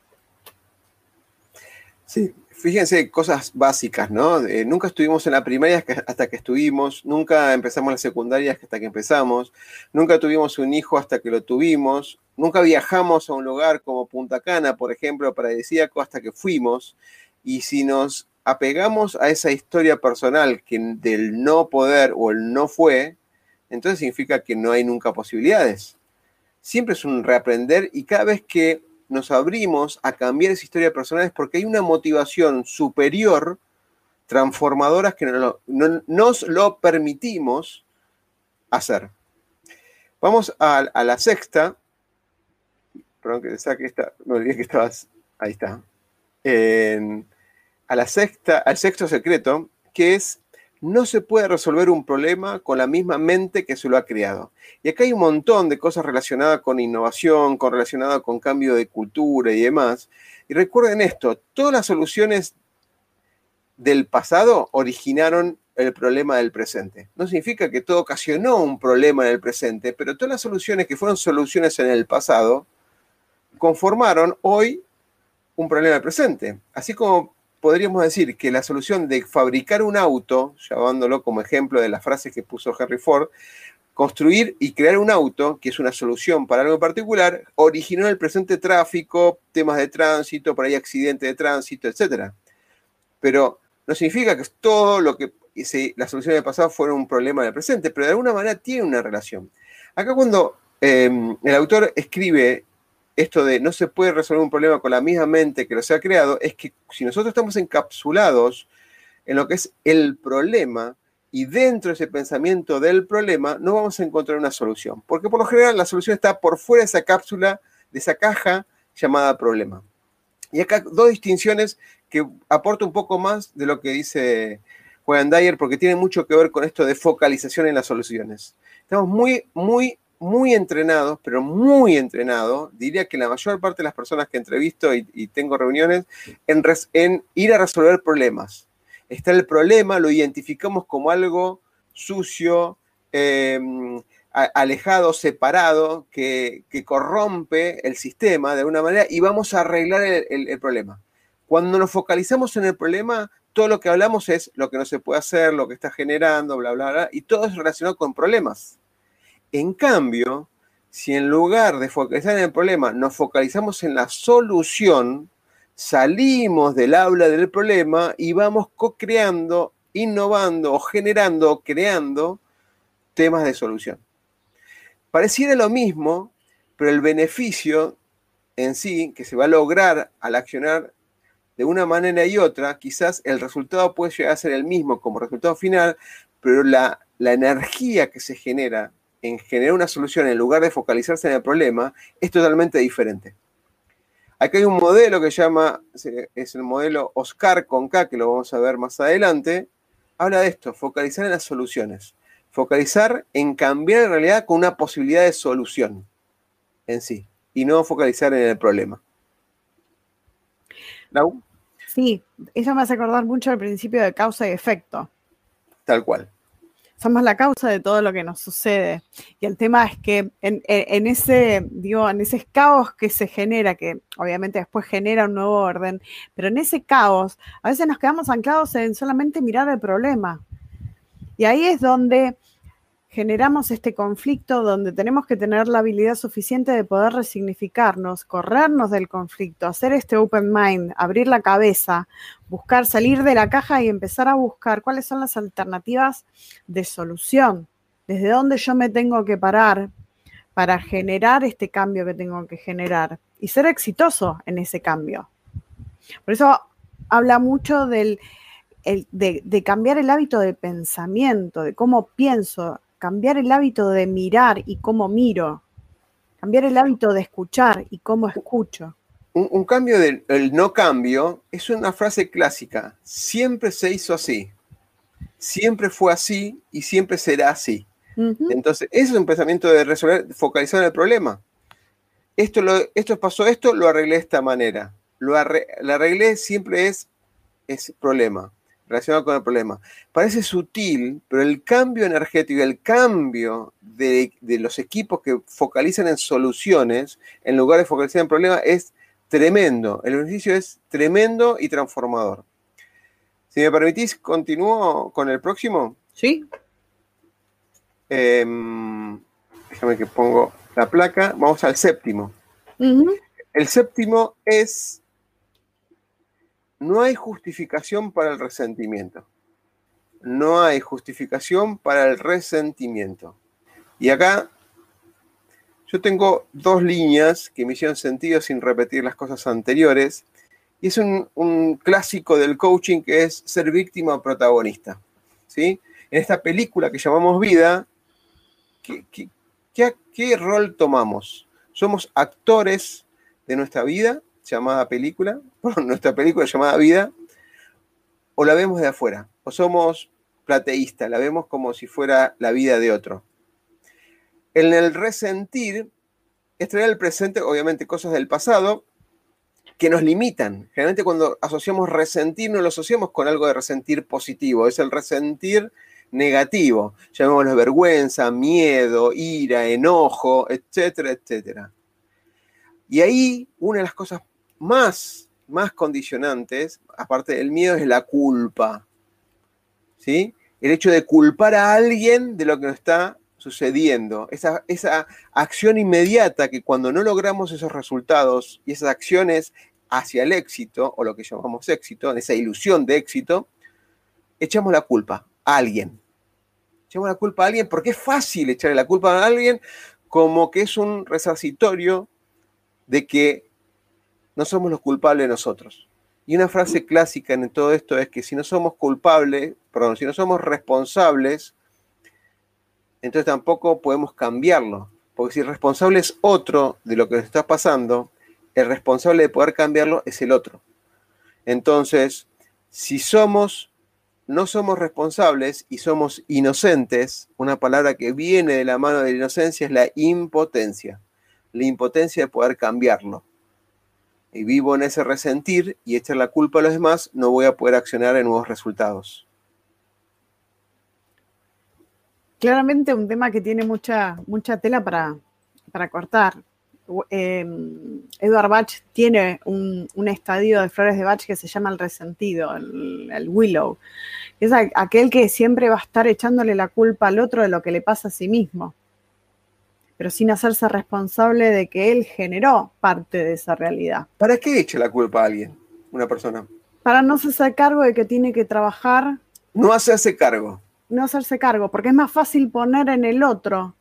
Sí, fíjense, cosas básicas, ¿no? Eh, nunca estuvimos en la primaria hasta que estuvimos, nunca empezamos la secundaria hasta que empezamos, nunca tuvimos un hijo hasta que lo tuvimos, nunca viajamos a un lugar como Punta Cana, por ejemplo, paradisíaco, hasta que fuimos. Y si nos apegamos a esa historia personal que del no poder o el no fue, entonces significa que no hay nunca posibilidades siempre es un reaprender y cada vez que nos abrimos a cambiar esa historia personal es porque hay una motivación superior, transformadora, que no, nos lo permitimos hacer. Vamos a, la sexta. Perdón que saque esta. Me olvidé que estabas. Ahí está. a la sexta, al sexto secreto, que es no se puede resolver un problema con la misma mente que se lo ha creado. Y acá hay un montón de cosas relacionadas con innovación, con relacionadas con cambio de cultura y demás. Y recuerden esto, todas las soluciones del pasado originaron el problema del presente. No significa que todo ocasionó un problema en el presente, pero todas las soluciones que fueron soluciones en el pasado conformaron hoy un problema del presente. Así como podríamos decir que la solución de fabricar un auto, llamándolo como ejemplo de las frases que puso Henry Ford, construir y crear un auto, que es una solución para algo en particular, originó el presente tráfico, temas de tránsito, por ahí accidentes de tránsito, etc. Pero no significa que todo lo que las soluciones del pasado fueron un problema del presente, pero de alguna manera tiene una relación. Acá cuando em, el autor escribe esto de no se puede resolver un problema con la misma mente que lo se ha creado, es que si nosotros estamos encapsulados en lo que es el problema y dentro de ese pensamiento del problema, no vamos a encontrar una solución. Porque por lo general la solución está por fuera de esa cápsula, de esa caja llamada problema. Y acá dos distinciones que aporto un poco más de lo que dice Juan Dyer, porque tiene mucho que ver con esto de focalización en las soluciones. Estamos muy, muy muy entrenados, pero muy entrenados, diría que la mayor parte de las personas que entrevisto y, tengo reuniones, en, ir a resolver problemas. Está el problema, lo identificamos como algo sucio, em, alejado, separado, que, corrompe el sistema de alguna manera y vamos a arreglar el, el problema. Cuando nos focalizamos en el problema, todo lo que hablamos es lo que no se puede hacer, lo que está generando, bla, bla, bla, y todo es relacionado con problemas. En cambio, si en lugar de focalizar en el problema nos focalizamos en la solución, salimos del aula del problema y vamos co-creando, innovando o generando o creando temas de solución. Pareciera lo mismo, pero el beneficio en sí que se va a lograr al accionar de una manera y otra, quizás el resultado puede llegar a ser el mismo como resultado final, pero la, la energía que se genera en generar una solución en lugar de focalizarse en el problema es totalmente diferente. Aquí hay un modelo que se llama, es el modelo Oscar con K, que lo vamos a ver más adelante. Habla de esto, focalizar en las soluciones. Focalizar en cambiar la realidad con una posibilidad de solución. en sí y no focalizar en el problema. ¿Lau? Sí, eso me hace acordar mucho al principio de causa y efecto. Tal cual. Somos la causa de todo lo que nos sucede. Y el tema es que en, ese, digo, en ese caos que se genera, que obviamente después genera un nuevo orden, pero en ese caos a veces nos quedamos anclados en solamente mirar el problema. Y ahí es donde generamos este conflicto donde tenemos que tener la habilidad suficiente de poder resignificarnos, corrernos del conflicto, hacer este open mind, abrir la cabeza, buscar, salir de la caja y empezar a buscar cuáles son las alternativas de solución, desde dónde yo me tengo que parar para generar este cambio que tengo que generar y ser exitoso en ese cambio. Por eso habla mucho del, de, de cambiar el hábito de pensamiento, de cómo pienso, cambiar el hábito de mirar y cómo miro, cambiar el hábito de escuchar y cómo escucho. Un, cambio del no cambio es una frase clásica. Siempre se hizo así. Siempre fue así y siempre será así. Entonces, ese es un pensamiento de resolver, focalizar en el problema. Esto, lo, esto pasó esto, lo arreglé de esta manera. Lo, arreglé siempre es, es problema relacionado con el problema. Parece sutil, pero el cambio energético, el cambio de, los equipos que focalizan en soluciones en lugar de focalizar en problemas es tremendo. El beneficio es tremendo y transformador. Si me permitís, continúo con el próximo. Sí. Em, déjame que pongo la placa. Vamos al séptimo. El séptimo es no hay justificación para el resentimiento. No hay justificación para el resentimiento. Y acá yo tengo dos líneas que me hicieron sentido sin repetir las cosas anteriores. Y es un, clásico del coaching que es ser víctima o protagonista. ¿sí? En esta película que llamamos vida, qué rol tomamos? ¿Somos actores de nuestra vida llamada película, nuestra película llamada vida, o la vemos de afuera, o somos plateístas, la vemos como si fuera la vida de otro. En el resentir es traer presente, obviamente, cosas del pasado que nos limitan. Generalmente cuando asociamos resentir, no lo asociamos con algo de resentir positivo, es el resentir negativo, llamémoslo vergüenza, miedo, ira, enojo, etcétera, etcétera. Y ahí una de las cosas más, más condicionantes, aparte del miedo, es la culpa. ¿Sí? El hecho de culpar a alguien de lo que nos está sucediendo. Esa, esa acción inmediata que cuando no logramos esos resultados y esas acciones hacia el éxito, o lo que llamamos éxito, esa ilusión de éxito, echamos la culpa a alguien. Echamos la culpa a alguien porque es fácil echarle la culpa a alguien como que es un resarcitorio de que no somos los culpables nosotros. Y una frase clásica en todo esto es que si no somos culpables, perdón, si no somos responsables, entonces tampoco podemos cambiarlo. Porque si el responsable es otro de lo que nos está pasando, el responsable de poder cambiarlo es el otro. Entonces, si somos, no somos responsables y somos inocentes, una palabra que viene de la mano de la inocencia es la impotencia. La impotencia de poder cambiarlo y vivo en ese resentir y echar la culpa a los demás, no voy a poder accionar en nuevos resultados. Claramente un tema que tiene mucha, mucha tela para, cortar. Eh, Edward Bach tiene un, estadio de flores de Bach que se llama el resentido, el, el willow. Es aquel que siempre va a estar echándole la culpa al otro de lo que le pasa a sí mismo pero sin hacerse responsable de que él generó parte de esa realidad. ¿Para qué echa la culpa a alguien, una persona? Para no hacerse cargo de que tiene que trabajar. No hacerse cargo. No hacerse cargo, porque es más fácil poner en el otro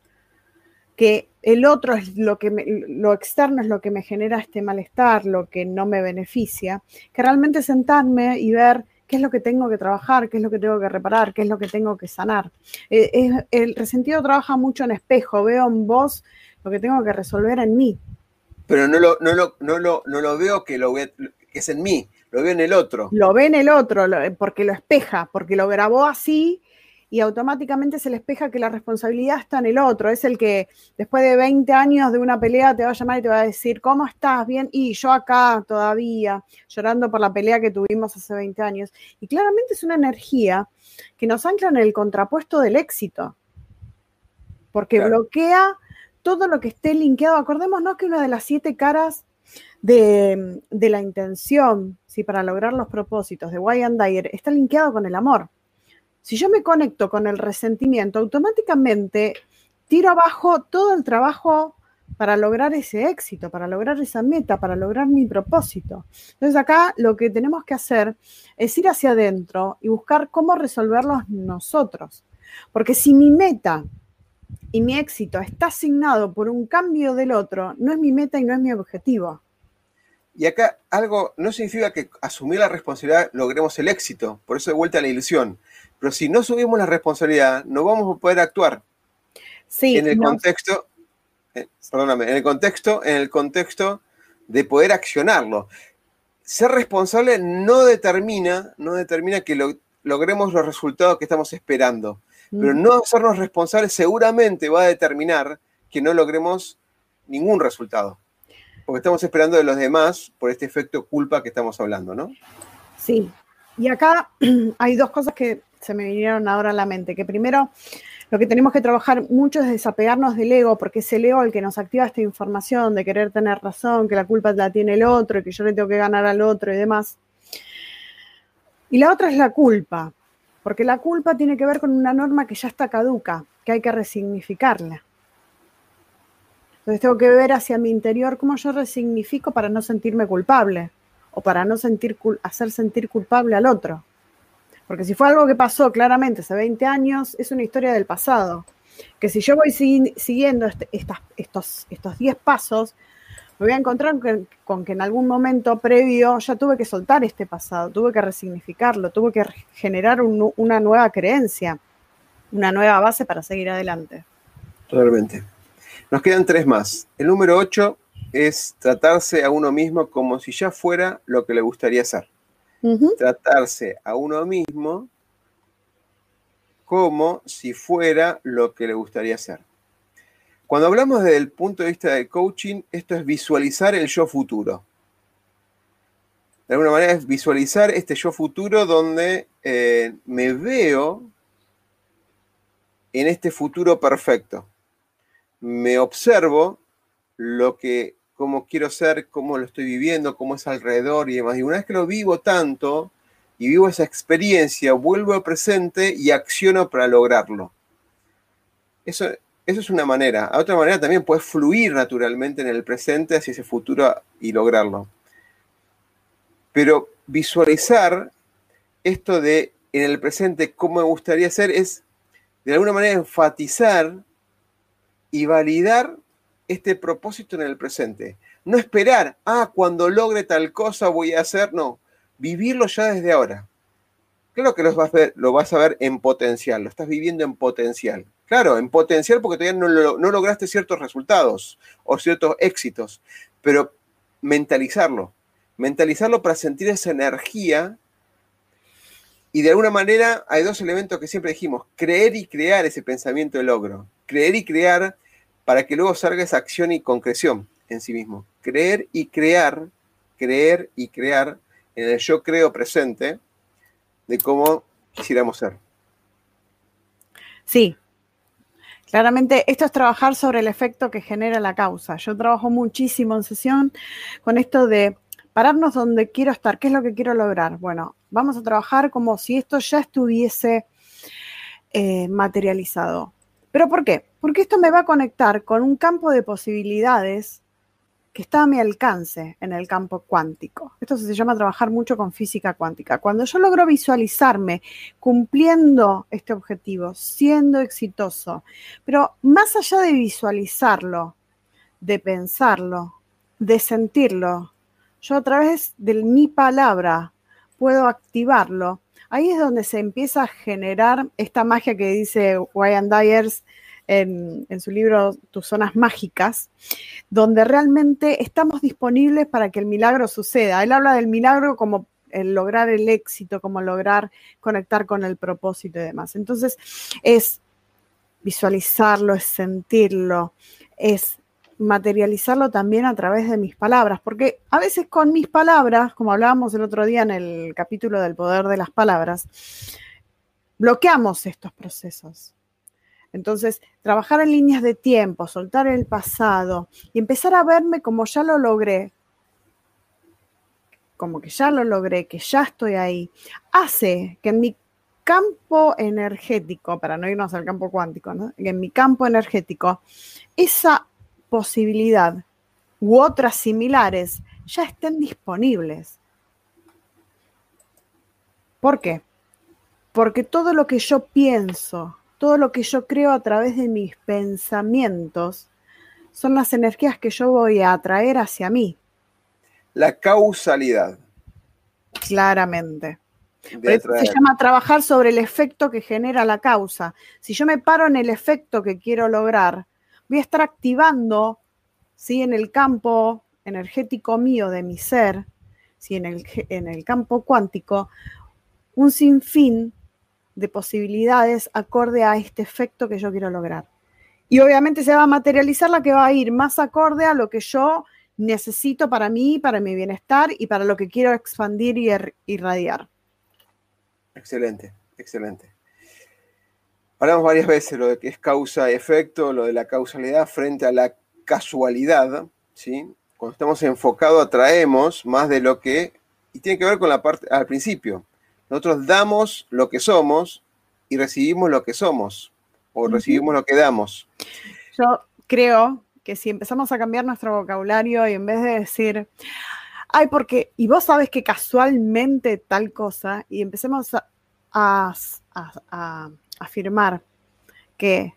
que el otro es lo que lo externo es lo que me genera este malestar, lo que no me beneficia, que realmente sentarme y ver qué es lo que tengo que trabajar, qué es lo que tengo que reparar, qué es lo que tengo que sanar. Eh, el resentido trabaja mucho en espejo, veo en vos lo que tengo que resolver en mí. Pero no lo, no lo, no lo, no lo veo que, lo es en mí, lo veo en el otro. Lo ve en el otro, porque lo espeja, porque lo grabó así y automáticamente se le espeja que la responsabilidad está en el otro. Es el que después de 20 años de una pelea te va a llamar y te va a decir, ¿cómo estás? Bien, y yo acá todavía, llorando por la pelea que tuvimos hace 20 años. Y claramente es una energía que nos ancla en el contrapuesto del éxito, porque bloquea todo lo que esté linkeado. Acordémonos que una de las siete caras de, la intención, ¿sí? para lograr los propósitos de Wayne Dyer, está linkeado con el amor. Si yo me conecto con el resentimiento, automáticamente tiro abajo todo el trabajo para lograr ese éxito, para lograr esa meta, para lograr mi propósito. Entonces acá lo que tenemos que hacer es ir hacia adentro y buscar cómo resolverlos nosotros. Porque si mi meta y mi éxito está asignado por un cambio del otro, no es mi meta y no es mi objetivo. Y acá algo no significa que asumir la responsabilidad logremos el éxito, por eso de vuelta a la ilusión. Pero si no subimos la responsabilidad, no vamos a poder actuar. Sí. En el contexto, eh, perdóname, en el contexto, en el contexto de poder accionarlo. Ser responsable no determina, no determina que logremos los resultados que estamos esperando. Pero mm. no hacernos responsables seguramente va a determinar que no logremos ningún resultado. Porque estamos esperando de los demás por este efecto culpa que estamos hablando, ¿no? Sí. Y acá hay dos cosas que se me vinieron ahora a la mente. Que primero, lo que tenemos que trabajar mucho es desapegarnos del ego, porque es el ego el que nos activa esta información de querer tener razón, que la culpa la tiene el otro y que yo le tengo que ganar al otro y demás. Y la otra es la culpa, porque la culpa tiene que ver con una norma que ya está caduca, que hay que resignificarla. Entonces tengo que ver hacia mi interior cómo yo resignifico para no sentirme culpable o para no sentir, hacer sentir culpable al otro. Porque si fue algo que pasó claramente hace 20 años, es una historia del pasado. Que si yo voy siguiendo este, estos, estos 10 pasos, me voy a encontrar con que, en algún momento previo ya tuve que soltar este pasado, tuve que resignificarlo, tuve que generar una nueva creencia, una nueva base para seguir adelante. Totalmente. Nos quedan tres más. El número 8 es tratarse a uno mismo como si ya fuera lo que le gustaría ser tratarse a uno mismo como si fuera lo que le gustaría ser. Cuando hablamos desde el punto de vista del coaching, esto es visualizar el yo futuro. De alguna manera es visualizar este yo futuro donde eh, me veo en este futuro perfecto. Me observo lo que cómo quiero ser, cómo lo estoy viviendo, cómo es alrededor y demás. Y una vez que lo vivo tanto y vivo esa experiencia, vuelvo al presente y acciono para lograrlo. Eso, eso es una manera. A otra manera también puedes fluir naturalmente en el presente hacia ese futuro y lograrlo. Pero visualizar esto de en el presente cómo me gustaría ser es de alguna manera enfatizar y validar este propósito en el presente. No esperar, ah, cuando logre tal cosa voy a hacer, no, vivirlo ya desde ahora. Claro que lo vas a ver, lo vas a ver en potencial, lo estás viviendo en potencial. Claro, en potencial porque todavía no, no lograste ciertos resultados o ciertos éxitos, pero mentalizarlo, mentalizarlo para sentir esa energía y de alguna manera hay dos elementos que siempre dijimos, creer y crear ese pensamiento de logro. Creer y crear para que luego salga esa acción y concreción en sí mismo. Creer y crear, creer y crear en el yo creo presente de cómo quisiéramos ser. Sí, Claramente, esto es trabajar sobre el efecto que genera la causa. Yo trabajo muchísimo en sesión con esto de pararnos donde quiero estar, qué es lo que quiero lograr. Bueno, vamos a trabajar como si esto ya estuviese eh, materializado. ¿Pero por qué? Porque esto me va a conectar con un campo de posibilidades que está a mi alcance en el campo cuántico. Esto se llama trabajar mucho con física cuántica. Cuando yo logro visualizarme cumpliendo este objetivo, siendo exitoso, pero más allá de visualizarlo, de pensarlo, de sentirlo, yo a través de mi palabra puedo activarlo ahí es donde se empieza a generar esta magia que dice Wayne Dyers en, su libro Tus zonas mágicas, donde realmente estamos disponibles para que el milagro suceda. Él habla del milagro como lograr el éxito, cómo lograr conectar con el propósito y demás. Entonces, es visualizarlo, es sentirlo, es materializarlo también a través de mis palabras, porque a veces con mis palabras, como hablábamos el otro día en el capítulo del poder de las palabras, bloqueamos estos procesos. Entonces, trabajar en líneas de tiempo, soltar el pasado y empezar a verme como ya lo logré, como que ya lo logré, que ya estoy ahí, hace que en mi campo energético, para no irnos al campo cuántico, en mi campo energético, esa posibilidad u otras similares ya estén disponibles. ¿Por qué? Porque todo lo que yo pienso, todo lo que yo creo a través de mis pensamientos, son las energías que yo voy a atraer hacia mí. La causalidad. Claramente. se llama trabajar sobre el efecto que genera la causa. Si yo me paro en el efecto que quiero lograr, voy a estar activando, ¿sí? En el campo energético mío de mi ser, ¿sí? en, el, en el campo cuántico, un sinfín de posibilidades acorde a este efecto que yo quiero lograr. Y obviamente se va a materializar la que va a ir más acorde a lo que yo necesito para mí, para mi bienestar y para lo que quiero expandir y er, irradiar. Excelente, excelente. Hablamos varias veces lo de que es causa-efecto, lo de la causalidad frente a la casualidad, ¿sí? Cuando estamos enfocados atraemos más de lo que, y tiene que ver con la parte al principio, nosotros damos lo que somos y recibimos lo que somos, o recibimos lo que damos. Yo creo que si empezamos a cambiar nuestro vocabulario y en vez de decir, ay, porque, y vos sabes que casualmente tal cosa, y empecemos a, afirmar que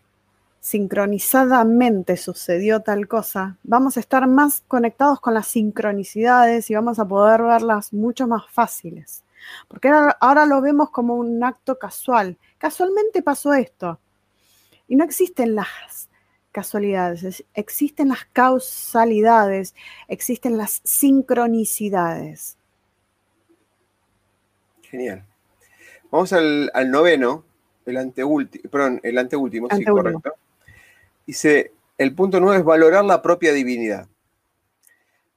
sincronizadamente sucedió tal cosa, vamos a estar más conectados con las sincronicidades y vamos a poder verlas mucho más fáciles. Porque ahora, lo vemos como un acto casual. Casualmente pasó esto. Y no existen las casualidades, existen las causalidades, existen las sincronicidades. Genial. Vamos al, noveno, el anteúltimo, perdón, el anteúltimo, sí, correcto. Dice, el punto nueve es valorar la propia divinidad.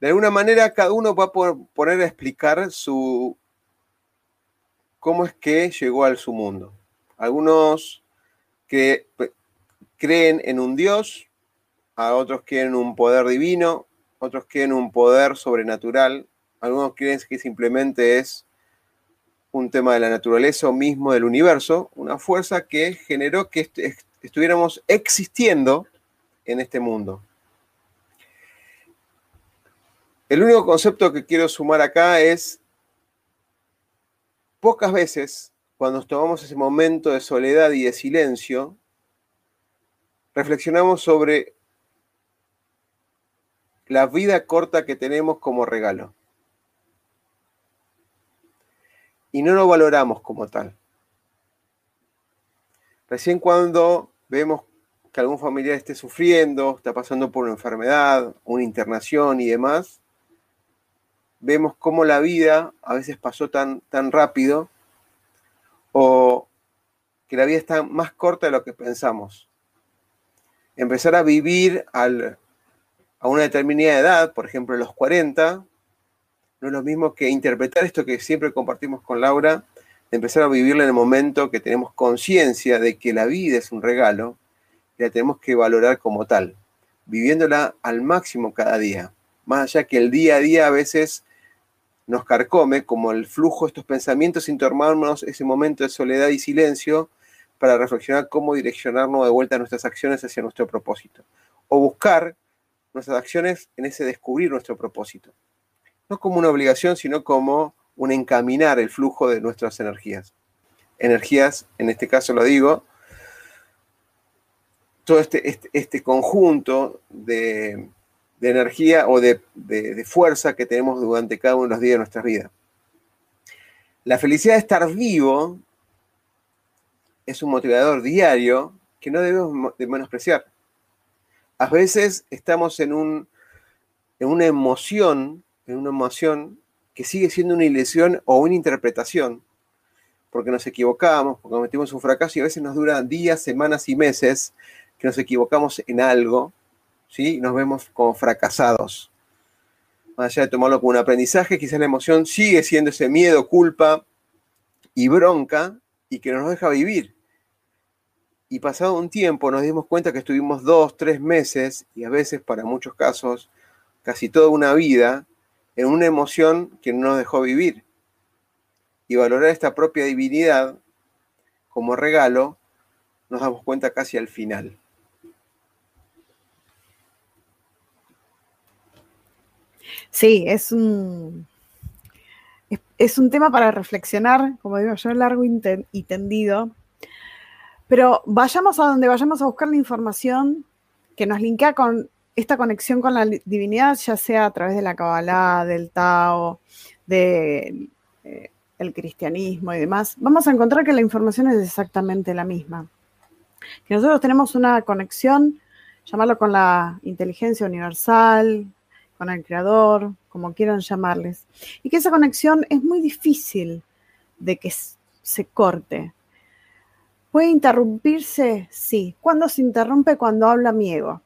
De alguna manera, cada uno va a poner a explicar su, cómo es que llegó al su mundo. Algunos que creen en un Dios, a otros creen en un poder divino, otros creen en un poder sobrenatural, algunos creen que simplemente es un tema de la naturaleza o mismo del universo, una fuerza que generó que estuviéramos existiendo en este mundo. El único concepto que quiero sumar acá es Pocas veces, cuando tomamos ese momento de soledad y de silencio, reflexionamos sobre la vida corta que tenemos como regalo. Y no lo valoramos como tal. Recién cuando vemos que algún familiar esté sufriendo, está pasando por una enfermedad, una internación y demás, vemos cómo la vida a veces pasó tan, tan rápido o que la vida está más corta de lo que pensamos. Empezar a vivir a una determinada edad, por ejemplo, los 40, no es lo mismo que interpretar esto que siempre compartimos con Laura, de empezar a vivirla en el momento que tenemos conciencia de que la vida es un regalo y la tenemos que valorar como tal, viviéndola al máximo cada día. Más allá que el día a día a veces nos carcome como el flujo de estos pensamientos sin tomarnos ese momento de soledad y silencio para reflexionar cómo direccionarnos de vuelta nuestras acciones hacia nuestro propósito. O buscar nuestras acciones en ese descubrir nuestro propósito. No como una obligación, sino como un encaminar el flujo de nuestras energías. Energías, en este caso lo digo, todo este, este, este conjunto de, de energía o de, fuerza que tenemos durante cada uno de los días de nuestra vida. La felicidad de estar vivo es un motivador diario que no debemos menospreciar. A veces estamos en, un, en una emoción, en una emoción que sigue siendo una ilusión o una interpretación, porque nos equivocamos, porque cometimos un fracaso y a veces nos dura días, semanas y meses que nos equivocamos en algo, ¿sí? Nos vemos como fracasados. Más allá de tomarlo como un aprendizaje, quizás la emoción sigue siendo ese miedo, culpa y bronca y que nos deja vivir. Y pasado un tiempo nos dimos cuenta que estuvimos dos, tres meses y a veces para muchos casos casi toda una vida en una emoción que no nos dejó vivir. Y valorar esta propia divinidad como regalo nos damos cuenta casi al final. Sí, es un, es, un tema para reflexionar, como digo yo, largo y tendido. Pero vayamos a donde vayamos a buscar la información que nos linkea con esta conexión con la divinidad, ya sea a través de la Kabbalah, del Tao, del de, eh, cristianismo y demás, vamos a encontrar que la información es exactamente la misma. Que nosotros tenemos una conexión, llamarlo con la inteligencia universal, con el creador, como quieran llamarles, y que esa conexión es muy difícil de que se corte. ¿Puede interrumpirse? Sí. ¿Cuándo se interrumpe? Cuando habla mi ego.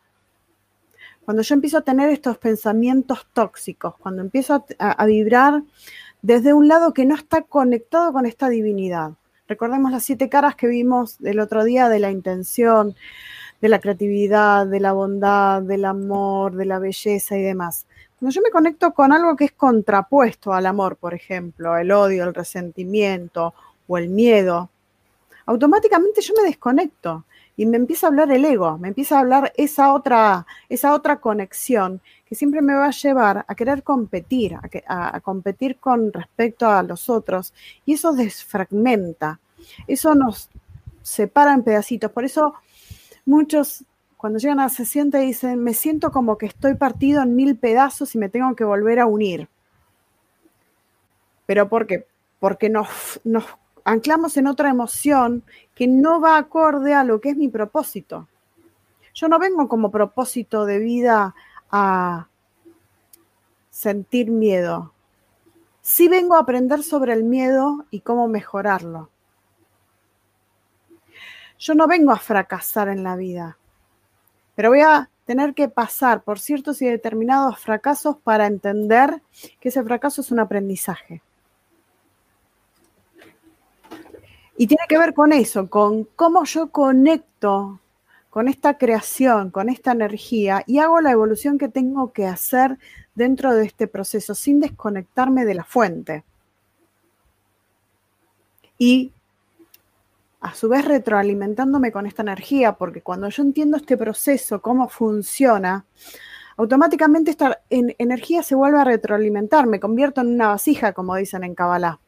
Cuando yo empiezo a tener estos pensamientos tóxicos, cuando empiezo a, vibrar desde un lado que no está conectado con esta divinidad. Recordemos las siete caras que vimos el otro día de la intención, de la creatividad, de la bondad, del amor, de la belleza y demás. Cuando yo me conecto con algo que es contrapuesto al amor, por ejemplo, el odio, el resentimiento o el miedo, automáticamente yo me desconecto y me empieza a hablar el ego, me empieza a hablar esa otra, esa otra conexión que siempre me va a llevar a querer competir, a, a, competir con respecto a los otros, y eso desfragmenta, eso nos separa en pedacitos. Por eso muchos cuando llegan a la sesión te dicen, me siento como que estoy partido en mil pedazos y me tengo que volver a unir. ¿Pero por qué? Porque nos, nos anclamos en otra emoción que no va acorde a lo que es mi propósito. Yo no vengo como propósito de vida a sentir miedo. Sí vengo a aprender sobre el miedo y cómo mejorarlo. Yo no vengo a fracasar en la vida, pero voy a tener que pasar por ciertos y determinados fracasos para entender que ese fracaso es un aprendizaje. Y tiene que ver con eso, con cómo yo conecto con esta creación, con esta energía y hago la evolución que tengo que hacer dentro de este proceso sin desconectarme de la fuente. Y a su vez retroalimentándome con esta energía, porque cuando yo entiendo este proceso, cómo funciona, automáticamente esta energía se vuelve a retroalimentar, me convierto en una vasija, como dicen en Kabbalah.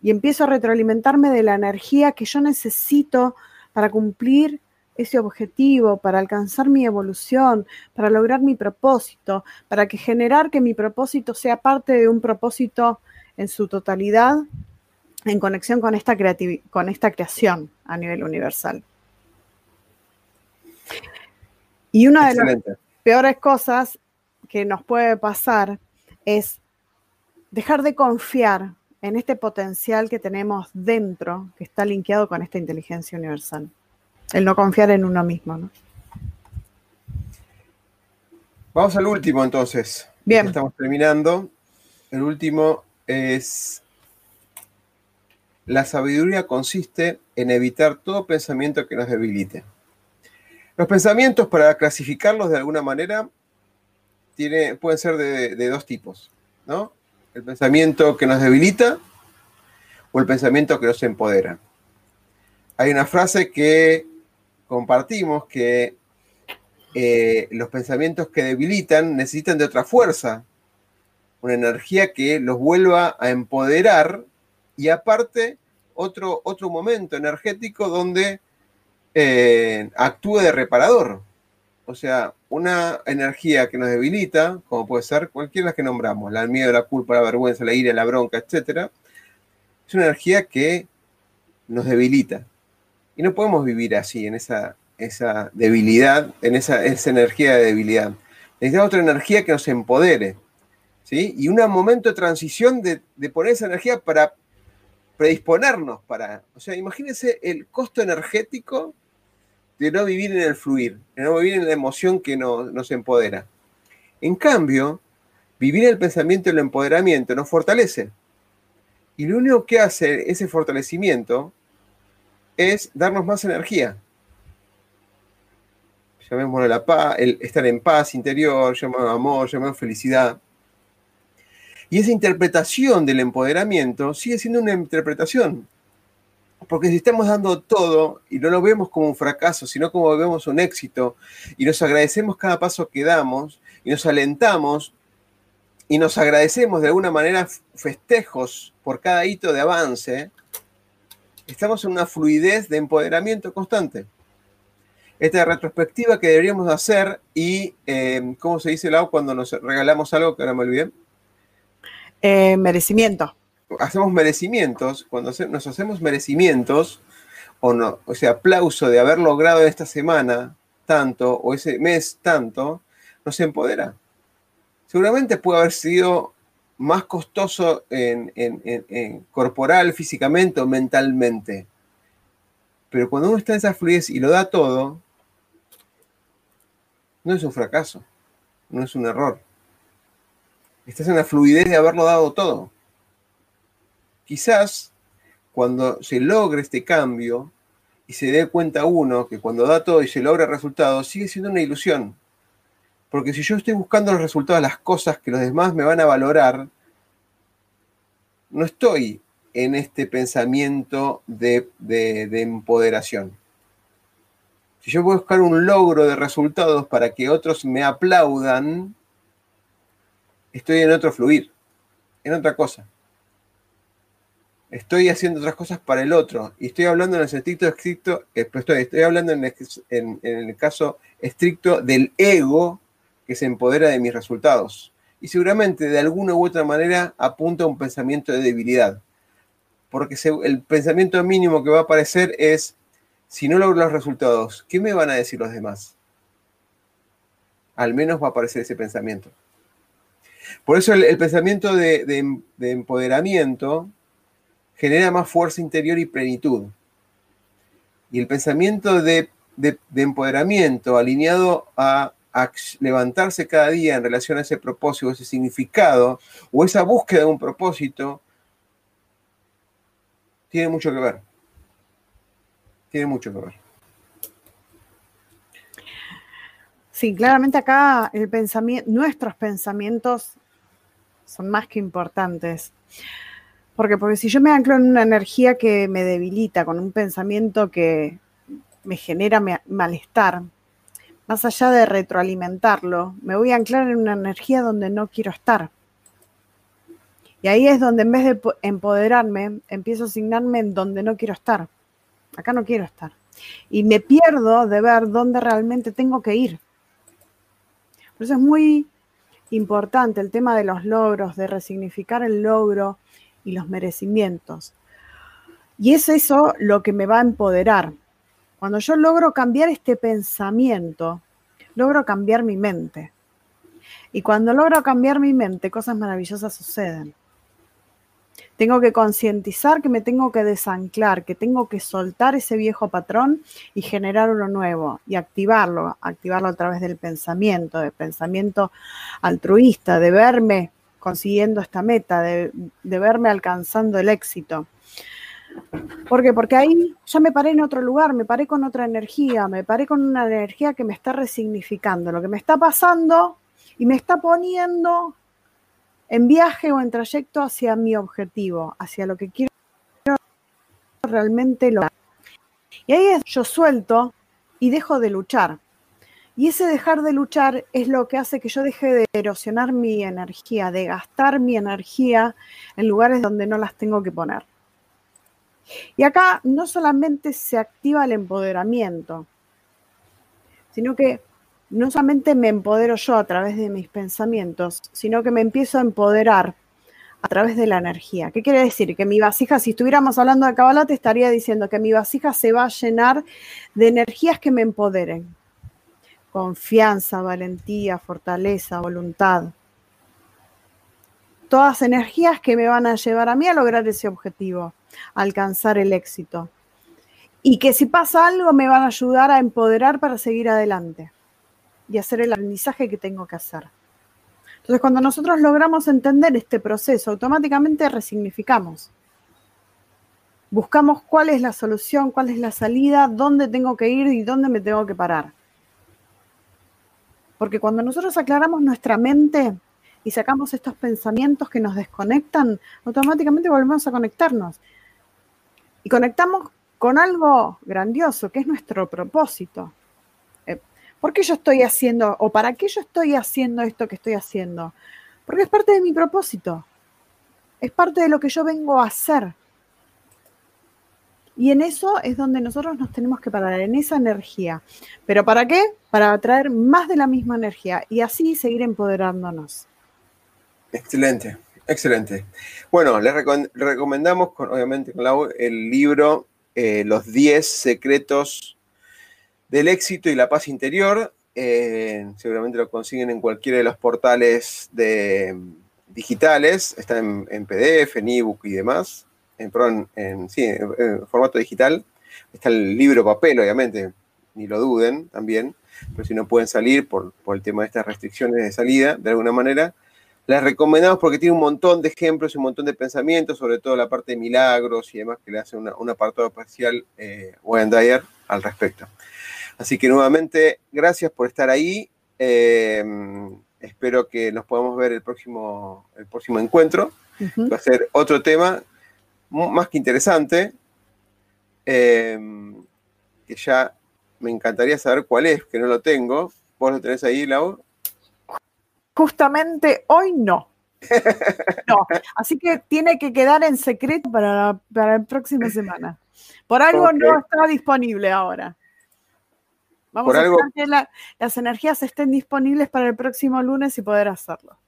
Y empiezo a retroalimentarme de la energía que yo necesito para cumplir ese objetivo, para alcanzar mi evolución, para lograr mi propósito, para que generar que mi propósito sea parte de un propósito en su totalidad, en conexión con esta, con esta creación a nivel universal. Y una de las peores cosas que nos puede pasar es dejar de confiar en este potencial que tenemos dentro, que está linkeado con esta inteligencia universal. El no confiar en uno mismo, ¿no? Vamos al último entonces. Bien. Estamos terminando. El último es la sabiduría consiste en evitar todo pensamiento que nos debilite. Los pensamientos, para clasificarlos de alguna manera, pueden ser de, de dos tipos, ¿no? el pensamiento que nos debilita o el pensamiento que nos empodera. Hay una frase que compartimos que eh, los pensamientos que debilitan necesitan de otra fuerza, una energía que los vuelva a empoderar y aparte otro, otro momento energético donde eh, actúe de reparador. O sea, una energía que nos debilita, como puede ser cualquiera de las que nombramos, la miedo, la culpa, la vergüenza, la ira, la bronca, etc., es una energía que nos debilita. Y no podemos vivir así, en esa, esa debilidad, en esa, esa energía de debilidad. Necesitamos otra energía que nos empodere. ¿sí? Y un momento de transición de, de poner esa energía para predisponernos para, o sea, imagínense el costo energético de no vivir en el fluir, de no vivir en la emoción que nos, empodera. En cambio, vivir el pensamiento y el empoderamiento nos fortalece. Y lo único que hace ese fortalecimiento es darnos más energía. Llamémoslo la paz, el estar en paz interior, llamémoslo amor, llamémoslo felicidad. Y esa interpretación del empoderamiento sigue siendo una interpretación. Porque si estamos dando todo y no lo vemos como un fracaso, sino como vemos un éxito, y nos agradecemos cada paso que damos, y nos alentamos, y nos agradecemos de alguna manera festejos por cada hito de avance, estamos en una fluidez de empoderamiento constante. Esta retrospectiva que deberíamos hacer y, eh, ¿cómo se dice, Lau, cuando nos regalamos algo que ahora me olvidé? Eh, merecimiento. Hacemos merecimientos, cuando nos hacemos merecimientos, o, no, o sea, aplauso de haber logrado esta semana tanto, o ese mes tanto, nos empodera. Seguramente puede haber sido más costoso en, corporal, físicamente o mentalmente. Pero cuando uno está en esa fluidez y lo da todo, no es un fracaso, no es un error. Estás en la fluidez de haberlo dado todo. Quizás cuando se logre este cambio y se dé cuenta uno que cuando da todo y se logra resultados, sigue siendo una ilusión. Porque si yo estoy buscando los resultados, las cosas que los demás me van a valorar, no estoy en este pensamiento de, de empoderación. Si yo voy a buscar un logro de resultados para que otros me aplaudan, estoy en otro fluir, en otra cosa. Estoy haciendo otras cosas para el otro. Y estoy hablando en el sentido estricto, eh, estoy, estoy hablando en el, caso estricto del ego que se empodera de mis resultados. Y seguramente de alguna u otra manera apunta a un pensamiento de debilidad. Porque el pensamiento mínimo que va a aparecer es, si no logro los resultados, ¿qué me van a decir los demás? Al menos va a aparecer ese pensamiento. Por eso el, pensamiento de, empoderamiento genera más fuerza interior y plenitud. Y el pensamiento de, empoderamiento alineado a, levantarse cada día en relación a ese propósito, ese significado o esa búsqueda de un propósito, tiene mucho que ver. Tiene mucho que ver. Sí, claramente acá el pensamiento, nuestros pensamientos son más que importantes. Porque, porque si yo me anclo en una energía que me debilita, con un pensamiento que me genera malestar, más allá de retroalimentarlo, me voy a anclar en una energía donde no quiero estar. Y ahí es donde en vez de empoderarme, empiezo a asignarme en donde no quiero estar. Acá no quiero estar. Y me pierdo de ver dónde realmente tengo que ir. Por eso es muy importante el tema de los logros, de resignificar el logro y los merecimientos. Y es eso lo que me va a empoderar. Cuando yo logro cambiar este pensamiento, logro cambiar mi mente. Y cuando logro cambiar mi mente, cosas maravillosas suceden. Tengo que concientizar que me tengo que desanclar, que tengo que soltar ese viejo patrón y generar uno nuevo y activarlo, activarlo a través del pensamiento, del pensamiento altruista, de verme consiguiendo esta meta, de, verme alcanzando el éxito. ¿Por qué? Porque ahí ya me paré en otro lugar, me paré con otra energía, me paré con una energía que me está resignificando lo que me está pasando y me está poniendo en viaje o en trayecto hacia mi objetivo, hacia lo que quiero realmente lograr. Y ahí es, yo suelto y dejo de luchar. Y ese dejar de luchar es lo que hace que yo deje de erosionar mi energía, de gastar mi energía en lugares donde no las tengo que poner. Y acá no solamente se activa el empoderamiento, sino que no solamente me empodero yo a través de mis pensamientos, sino que me empiezo a empoderar a través de la energía. ¿Qué quiere decir? Que mi vasija, si estuviéramos hablando de Kabbalah, te estaría diciendo que mi vasija se va a llenar de energías que me empoderen. Confianza, valentía, fortaleza, voluntad. todas energías que me van a llevar a mí a lograr ese objetivo, alcanzar el éxito. Y que si pasa algo me van a ayudar a empoderar para seguir adelante y hacer el aprendizaje que tengo que hacer. Entonces, cuando nosotros logramos entender este proceso, automáticamente resignificamos. Buscamos cuál es la solución, cuál es la salida, dónde tengo que ir y dónde me tengo que parar. Porque cuando nosotros aclaramos nuestra mente y sacamos estos pensamientos que nos desconectan, automáticamente volvemos a conectarnos. Y conectamos con algo grandioso, que es nuestro propósito. ¿Por qué yo estoy haciendo o para qué yo estoy haciendo esto que estoy haciendo? Porque es parte de mi propósito. Es parte de lo que yo vengo a hacer. Y en eso es donde nosotros nos tenemos que parar, en esa energía. ¿Pero para qué? Para atraer más de la misma energía y así seguir empoderándonos. Excelente, excelente. Bueno, les recomendamos, obviamente, con el libro eh, Los 10 secretos del éxito y la paz interior. Eh, seguramente lo consiguen en cualquiera de los portales de, digitales. Está en, PDF, en ebook y demás en, en, sí, en, formato digital. Está el libro papel, obviamente, ni lo duden también, pero si no pueden salir por, el tema de estas restricciones de salida, de alguna manera, les recomendamos porque tiene un montón de ejemplos y un montón de pensamientos, sobre todo la parte de milagros y demás, que le hace una, un apartado especial eh, Dyer al respecto. Así que nuevamente, gracias por estar ahí. Eh, espero que nos podamos ver el próximo, el próximo encuentro. Va a ser otro tema más que interesante, em, que ya me encantaría saber cuál es, que no lo tengo. ¿Vos lo tenés ahí, Lau? Justamente hoy no. No, así que tiene que quedar en secreto para, para la próxima semana. Por algo no está disponible ahora. Vamos a algo... que las energías estén disponibles para el próximo lunes y poder hacerlo.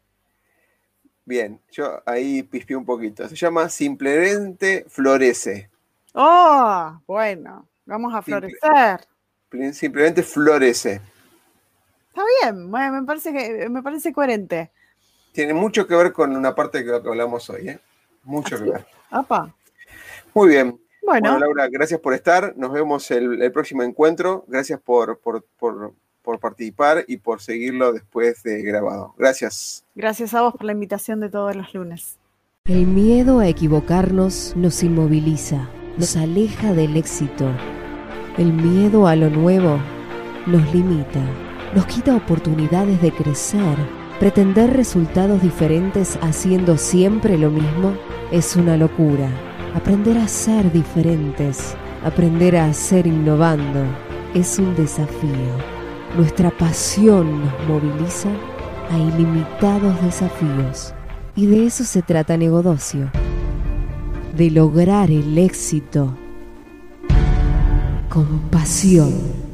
Bien, yo ahí pispié un poquito. Se llama Simplemente Florece. Oh, bueno, vamos a florecer. simplemente florece. Está bien, me parece, que, me parece coherente. Tiene mucho que ver con una parte que hablamos hoy, ¿eh? Mucho que ver. Apa. Muy bien. Bueno. Laura, gracias por estar. Nos vemos el, el próximo encuentro. Gracias por, por, por por participar y por seguirlo después de grabado. Gracias. Gracias a vos por la invitación de todos los lunes. El miedo a equivocarnos nos inmoviliza, nos aleja del éxito. El miedo a lo nuevo nos limita, nos quita oportunidades de crecer. Pretender resultados diferentes haciendo siempre lo mismo es una locura. Aprender a ser diferentes, aprender a ser innovando, es un desafío. Nuestra pasión nos moviliza a ilimitados desafíos. Y de eso se trata Negodocio. De lograr el éxito con pasión.